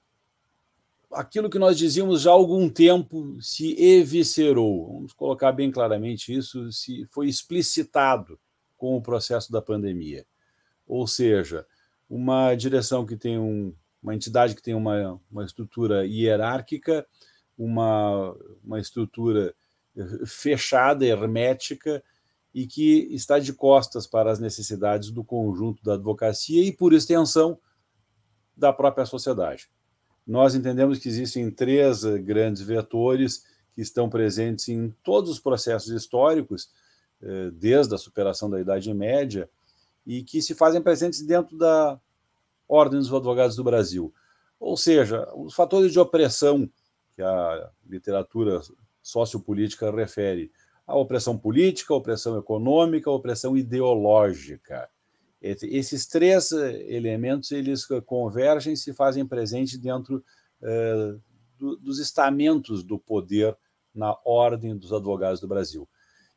aquilo que nós dizíamos já há algum tempo se eviscerou, vamos colocar bem claramente isso, se foi explicitado com o processo da pandemia ou seja, uma direção que tem um, uma entidade que tem uma, uma estrutura hierárquica, uma, uma estrutura eh, fechada, hermética, e que está de costas para as necessidades do conjunto da advocacia e, por extensão, da própria sociedade. Nós entendemos que existem três eh, grandes vetores que estão presentes em todos os processos históricos, eh, desde a superação da Idade Média, e que se fazem presentes dentro da Ordem dos Advogados do Brasil. Ou seja, os fatores de opressão que a literatura sociopolítica refere, a opressão política, opressão econômica, opressão ideológica. Esses três eh, elementos eles convergem e se fazem presente dentro eh, do, dos estamentos do poder na ordem dos advogados do Brasil.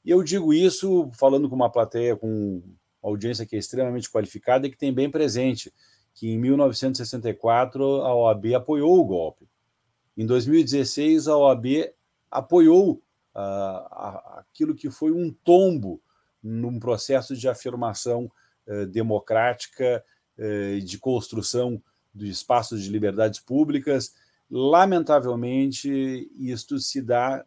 E eu digo isso falando com uma plateia, com uma audiência que é extremamente qualificada e que tem bem presente que em 1964 a OAB apoiou o golpe. Em 2016 a OAB apoiou aquilo que foi um tombo num processo de afirmação democrática, uh, de construção de espaços de liberdades públicas. Lamentavelmente, isto se dá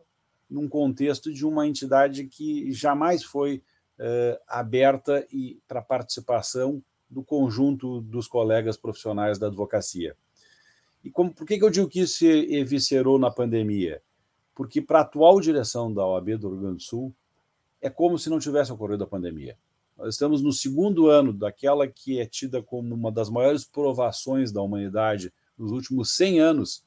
num contexto de uma entidade que jamais foi uh, aberta e para participação do conjunto dos colegas profissionais da advocacia. E como, por que, que eu digo que isso se eviscerou na pandemia? porque para a atual direção da OAB do Rio Grande do Sul, é como se não tivesse ocorrido a pandemia. Nós estamos no segundo ano daquela que é tida como uma das maiores provações da humanidade nos últimos 100 anos.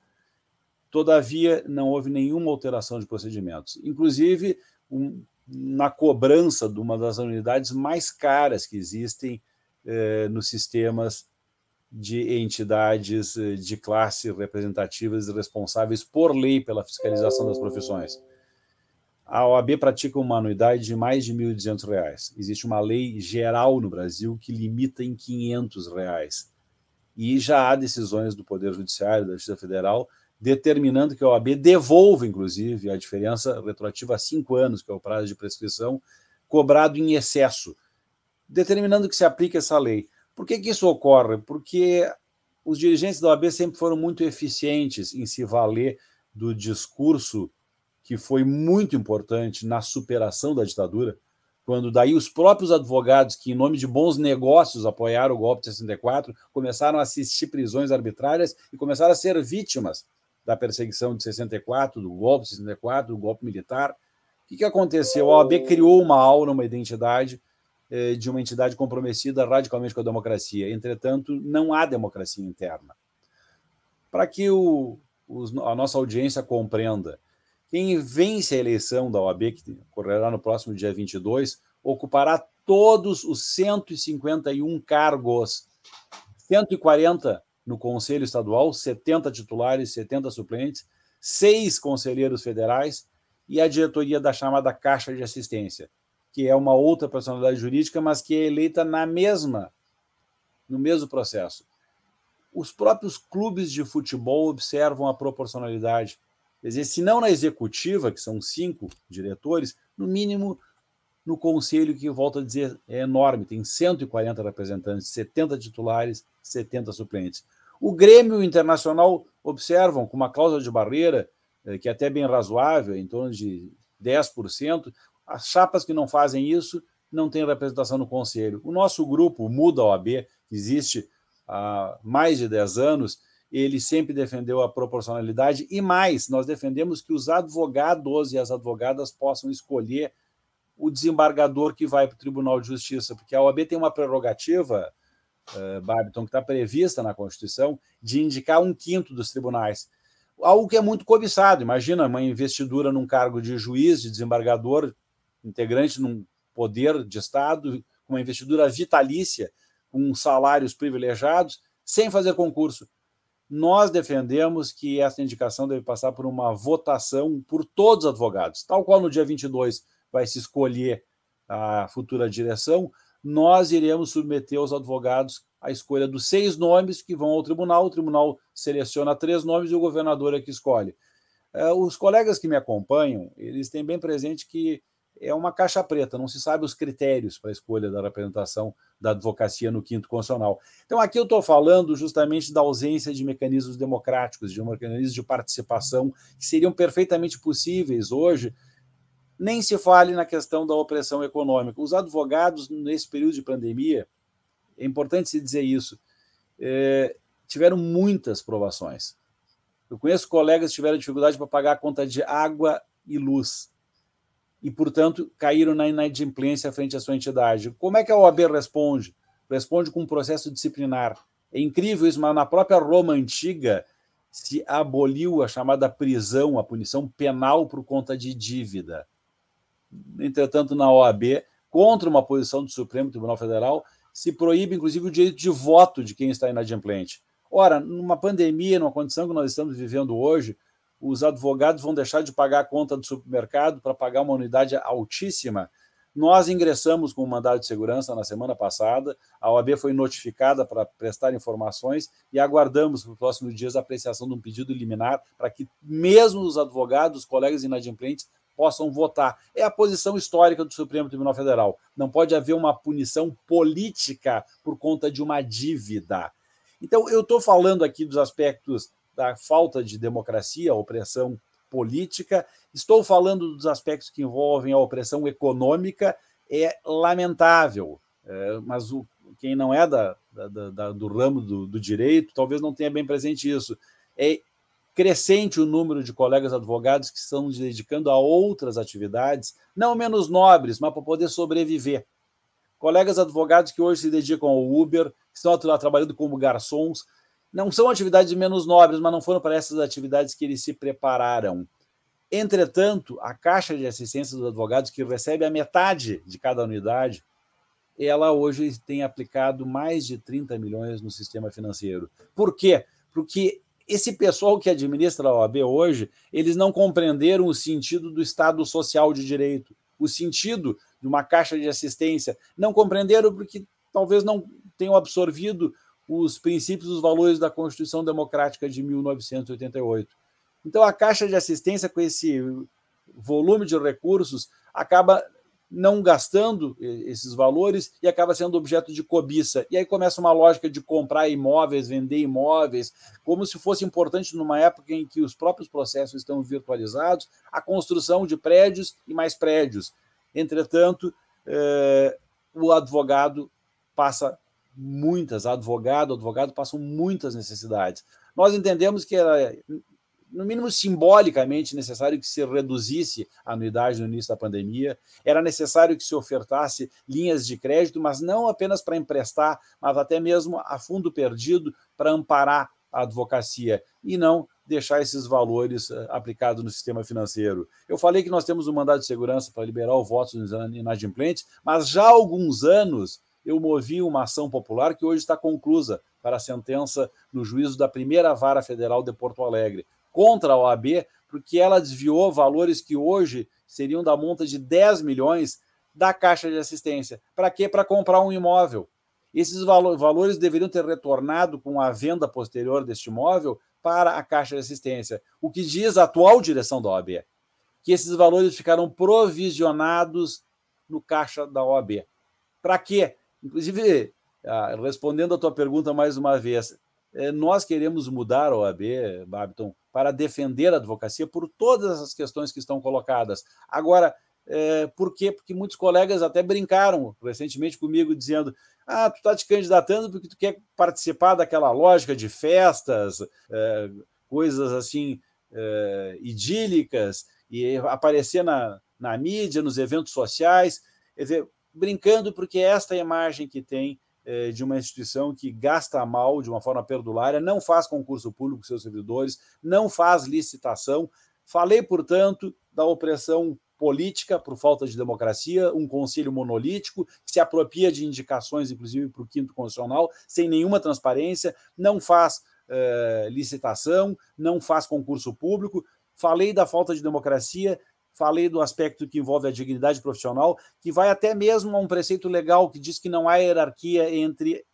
Todavia, não houve nenhuma alteração de procedimentos. Inclusive, um, na cobrança de uma das unidades mais caras que existem eh, nos sistemas de entidades eh, de classe representativas responsáveis por lei pela fiscalização das profissões. A OAB pratica uma anuidade de mais de R$ 1.200. Existe uma lei geral no Brasil que limita em 500 reais. E já há decisões do Poder Judiciário, da Justiça Federal, determinando que a OAB devolva, inclusive, a diferença retroativa a cinco anos, que é o prazo de prescrição, cobrado em excesso, determinando que se aplique essa lei. Por que, que isso ocorre? Porque os dirigentes da OAB sempre foram muito eficientes em se valer do discurso que foi muito importante na superação da ditadura, quando daí os próprios advogados que, em nome de bons negócios, apoiaram o golpe de 64, começaram a assistir prisões arbitrárias e começaram a ser vítimas da perseguição de 64, do golpe de 64, do golpe militar. O que, aconteceu? A OAB criou uma aula, uma identidade eh, de uma entidade comprometida radicalmente com a democracia. Entretanto, não há democracia interna. Para que o, os, a nossa audiência compreenda, quem vence a eleição da OAB, que ocorrerá no próximo dia 22, ocupará todos os 151 cargos, 140 no Conselho Estadual, 70 titulares, 70 suplentes, seis conselheiros federais e a diretoria da chamada Caixa de Assistência, que é uma outra personalidade jurídica, mas que é eleita na mesma, no mesmo processo. Os próprios clubes de futebol observam a proporcionalidade. Quer dizer, se não na executiva, que são cinco diretores, no mínimo no conselho, que volto a dizer, é enorme, tem 140 representantes, 70 titulares, 70 suplentes. O Grêmio Internacional observam com uma cláusula de barreira, eh, que é até bem razoável, em torno de 10%, as chapas que não fazem isso não têm representação no conselho. O nosso grupo, Muda OAB, existe há mais de 10 anos, ele sempre defendeu a proporcionalidade e mais, nós defendemos que os advogados e as advogadas possam escolher o desembargador que vai para o Tribunal de Justiça, porque a OAB tem uma prerrogativa, uh, Barbiton, que está prevista na Constituição, de indicar um quinto dos tribunais. Algo que é muito cobiçado. Imagina uma investidura num cargo de juiz, de desembargador, integrante num poder de Estado, uma investidura vitalícia, com salários privilegiados, sem fazer concurso. Nós defendemos que essa indicação deve passar por uma votação por todos os advogados, tal qual no dia 22 vai se escolher a futura direção, nós iremos submeter os advogados à escolha dos seis nomes que vão ao tribunal, o tribunal seleciona três nomes e o governador é que escolhe. Eh, os colegas que me acompanham, eles têm bem presente que é uma caixa preta, não se sabe os critérios para a escolha da representação da advocacia no quinto constitucional. Então, aqui eu estou falando justamente da ausência de mecanismos democráticos, de mecanismos de participação que seriam perfeitamente possíveis hoje. Nem se fale na questão da opressão econômica. Os advogados, nesse período de pandemia, é importante se dizer isso, é, tiveram muitas provações. Eu conheço colegas que tiveram dificuldade para pagar a conta de água e luz e, portanto, caíram na inadimplência frente à sua entidade. Como é que a OAB responde? Responde com um processo disciplinar. É incrível isso, mas na própria Roma antiga se aboliu a chamada prisão, a punição penal por conta de dívida. Entretanto, na OAB, contra uma posição do Supremo Tribunal Federal, se proíbe, inclusive, o direito de voto de quem está inadimplente. Ora, numa pandemia, numa condição que nós estamos vivendo hoje, os advogados vão deixar de pagar a conta do supermercado para pagar uma unidade altíssima. Nós ingressamos com um mandado de segurança na semana passada, a OAB foi notificada para prestar informações e aguardamos para os próximos dias a apreciação de um pedido liminar para que mesmo os advogados, os colegas inadimplentes, possam votar. É a posição histórica do Supremo Tribunal Federal. Não pode haver uma punição política por conta de uma dívida. Então, eu estou falando aqui dos aspectos da falta de democracia, a opressão política. Estou falando dos aspectos que envolvem a opressão econômica, é lamentável, é, mas o, quem não é da, da, da, do ramo do, do, direito talvez não tenha bem presente isso. É crescente o número de colegas advogados que estão se dedicando a outras atividades, não menos nobres, mas para poder sobreviver. Colegas advogados que hoje se dedicam ao Uber, que estão lá trabalhando como garçons, não são atividades menos nobres, mas não foram para essas atividades que eles se prepararam. Entretanto, a Caixa de Assistência dos Advogados, que recebe a metade de cada unidade, ela hoje tem aplicado mais de 30 milhões no sistema financeiro. Por quê? Porque esse pessoal que administra a OAB hoje, eles não compreenderam o sentido do Estado Social de Direito, o sentido de uma caixa de assistência. Não compreenderam porque talvez não tenham absorvido os princípios e os valores da Constituição Democrática de 1988. Então, a Caixa de Assistência, com esse volume de recursos, acaba não gastando esses valores e acaba sendo objeto de cobiça. E aí começa uma lógica de comprar imóveis, vender imóveis, como se fosse importante numa época em que os próprios processos estão virtualizados, a construção de prédios e mais prédios. Entretanto, eh, o advogado passa muitas, advogado, advogado passam muitas necessidades. Nós entendemos que era, no mínimo simbolicamente, necessário que se reduzisse a anuidade no início da pandemia, era necessário que se ofertasse linhas de crédito, mas não apenas para emprestar, mas até mesmo a fundo perdido para amparar a advocacia e não deixar esses valores eh, aplicados no sistema financeiro. Eu falei que nós temos um mandado de segurança para liberar o voto dos inadimplentes, mas já há alguns anos eu movi uma ação popular que hoje está conclusa para a sentença no juízo da primeira vara federal de Porto Alegre, contra a OAB, porque ela desviou valores que hoje seriam da monta de 10 milhões da Caixa de Assistência. Para quê? Para comprar um imóvel. Esses valores deveriam ter retornado com a venda posterior deste imóvel para a Caixa de Assistência. O que diz a atual direção da OAB? Que esses valores ficaram provisionados no caixa da OAB. Para quê? Inclusive, respondendo a tua pergunta mais uma vez, é, nós queremos mudar a OAB, Babiton, para defender a advocacia por todas as questões que estão colocadas. Agora, é, por quê? Porque muitos colegas até brincaram recentemente comigo, dizendo: ah, tu está te candidatando porque tu quer participar daquela lógica de festas, é, coisas assim é, idílicas, e aparecer na, na mídia, nos eventos sociais. Quer dizer, brincando, porque esta é a imagem que tem eh, de uma instituição que gasta mal de uma forma perdulária, não faz concurso público com seus servidores, não faz licitação. Falei, portanto, da opressão política por falta de democracia, um conselho monolítico que se apropria de indicações, inclusive para o quinto constitucional, sem nenhuma transparência, não faz eh, licitação, não faz concurso público. Falei da falta de democracia falei do aspecto que envolve a dignidade profissional, que vai até mesmo a um preceito legal que diz que não há hierarquia entre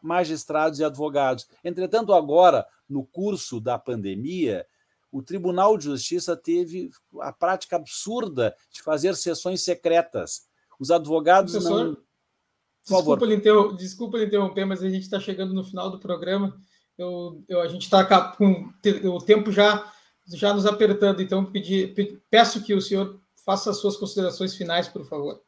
magistrados e advogados. Entretanto, agora, no curso da pandemia, o Tribunal de Justiça teve a prática absurda de fazer sessões secretas. Os advogados Professor, não. Desculpa lhe, interromper, desculpa lhe interromper, mas a gente está chegando no final do programa. Eu, eu a gente está com o tempo já, já nos apertando, então pedi, peço que o senhor faça as suas considerações finais, por favor.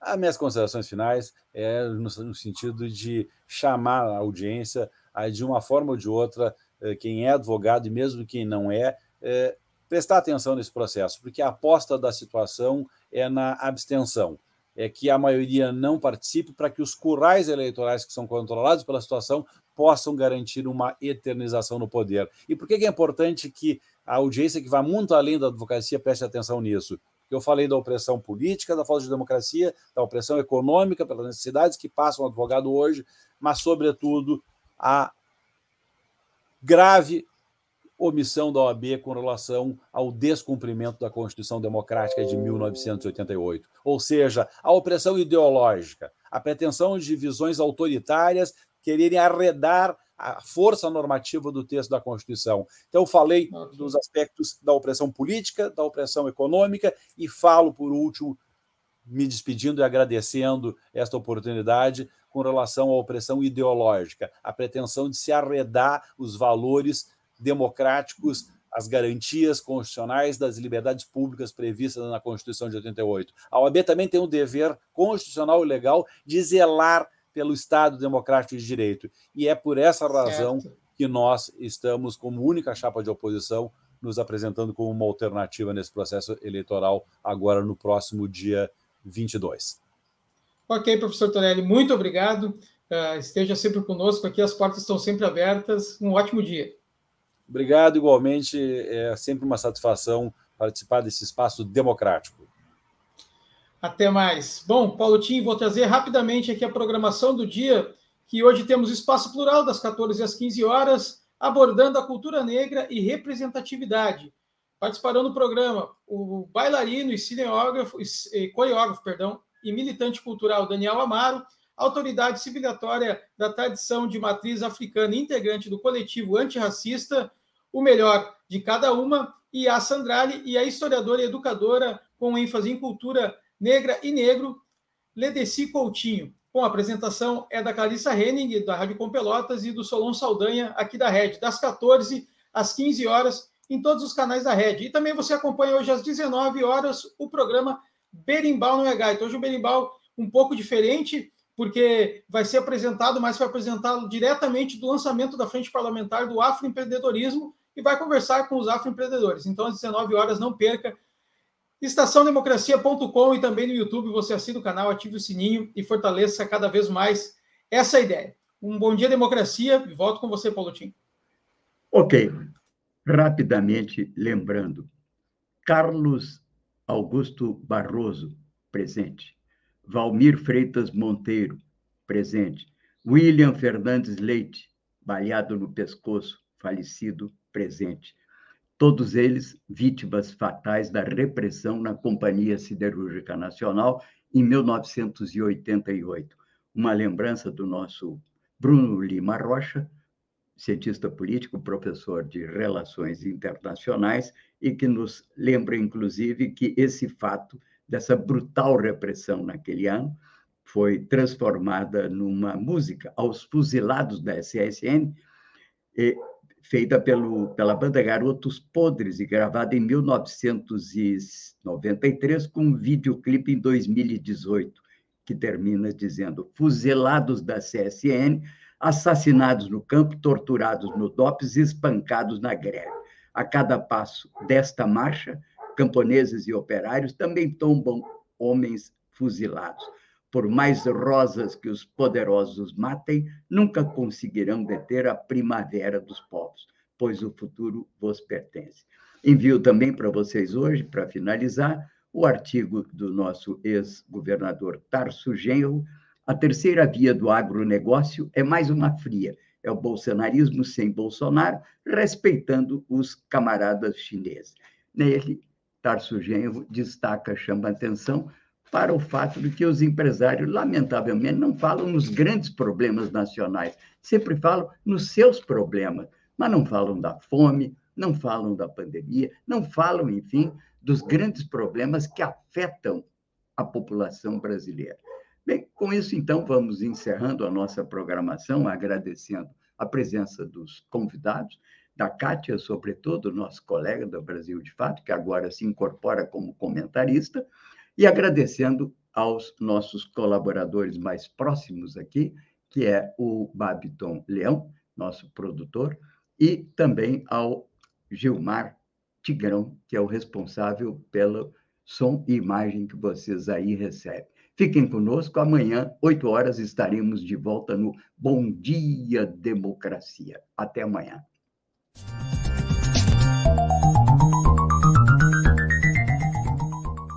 As minhas considerações finais é no, no sentido de chamar a audiência a, de uma forma ou de outra, eh, quem é advogado e mesmo quem não é, é, prestar atenção nesse processo, porque a aposta da situação é na abstenção é que a maioria não participe para que os currais eleitorais que são controlados pela situação possam garantir uma eternização no poder. E por que é importante que a audiência que vai muito além da advocacia preste atenção nisso? Eu falei da opressão política, da falta de democracia, da opressão econômica, pelas necessidades que passam o advogado hoje, mas, sobretudo, a grave omissão da OAB com relação ao descumprimento da Constituição Democrática de 1988. Ou seja, a opressão ideológica, a pretensão de visões autoritárias quererem arredar a força normativa do texto da Constituição. Então, eu falei dos aspectos da opressão política, da opressão econômica, e falo, por último, me despedindo e agradecendo esta oportunidade com relação à opressão ideológica, a pretensão de se arredar os valores democráticos, as garantias constitucionais das liberdades públicas previstas na Constituição de 88. A OAB também tem um dever constitucional e legal de zelar pelo Estado democrático de direito. E é por essa razão certo. que nós estamos, como única chapa de oposição, nos apresentando como uma alternativa nesse processo eleitoral, agora no próximo dia 22. Ok, professor Torelli, muito obrigado. Uh, esteja sempre conosco aqui, as portas estão sempre abertas. Um ótimo dia. Obrigado, igualmente. É sempre uma satisfação participar desse espaço democrático. Até mais. Bom, Paulo Tim, vou trazer rapidamente aqui a programação do dia, que hoje temos espaço plural das 14 às 15 horas, abordando a cultura negra e representatividade. Participarão do programa o bailarino e cineógrafo, e coreógrafo, perdão, e militante cultural Daniel Amaro, autoridade civilizatória da tradição de matriz africana, integrante do coletivo antirracista, o melhor de cada uma, e a Sandrali, e a historiadora e educadora com ênfase em cultura negra e negro, Ledeci Coutinho. Com a apresentação é da Clarissa Henning, da Rádio Com Pelotas, e do Solon Saldanha, aqui da Rede, das 14 às 15 horas, em todos os canais da Rede. E também você acompanha hoje às 19 horas o programa Berimbau no é Gaita. Hoje o Berimbau um pouco diferente, porque vai ser apresentado, mas vai apresentá-lo diretamente do lançamento da Frente Parlamentar do Afroempreendedorismo e vai conversar com os afroempreendedores. Então, às 19 horas, não perca. Estaçãodemocracia.com e também no YouTube, você assina o canal, ative o sininho e fortaleça cada vez mais essa ideia. Um bom dia, democracia, e volto com você, Paulo Tim. Ok. Rapidamente lembrando, Carlos Augusto Barroso, presente. Valmir Freitas Monteiro, presente. William Fernandes Leite, baleado no pescoço, falecido, presente. Todos eles vítimas fatais da repressão na Companhia Siderúrgica Nacional em 1988. Uma lembrança do nosso Bruno Lima Rocha, cientista político, professor de Relações Internacionais, e que nos lembra, inclusive, que esse fato dessa brutal repressão naquele ano, foi transformada numa música aos fuzilados da SSN, feita pelo, pela banda Garotos Podres e gravada em 1993 com um videoclipe em 2018, que termina dizendo fuzilados da CSN, assassinados no campo, torturados no DOPS e espancados na greve. A cada passo desta marcha, camponeses e operários também tombam homens fuzilados. Por mais rosas que os poderosos matem, nunca conseguirão deter a primavera dos povos, pois o futuro vos pertence. Envio também para vocês hoje, para finalizar, o artigo do nosso ex-governador Tarso Genro, a terceira via do agronegócio é mais uma fria, é o bolsonarismo sem Bolsonaro, respeitando os camaradas chineses. Nele, Tarso Genro destaca, chama atenção para o fato de que os empresários, lamentavelmente, não falam nos grandes problemas nacionais, sempre falam nos seus problemas, mas não falam da fome, não falam da pandemia, não falam, enfim, dos grandes problemas que afetam a população brasileira. Bem, com isso, então, vamos encerrando a nossa programação, agradecendo a presença dos convidados, da Kátia, sobretudo, nosso colega do Brasil de Fato, que agora se incorpora como comentarista, e agradecendo aos nossos colaboradores mais próximos aqui, que é o Babiton Leão, nosso produtor, e também ao Gilmar Tigrão, que é o responsável pelo som e imagem que vocês aí recebem. Fiquem conosco, amanhã, 8 horas, estaremos de volta no Bom Dia Democracia. Até amanhã.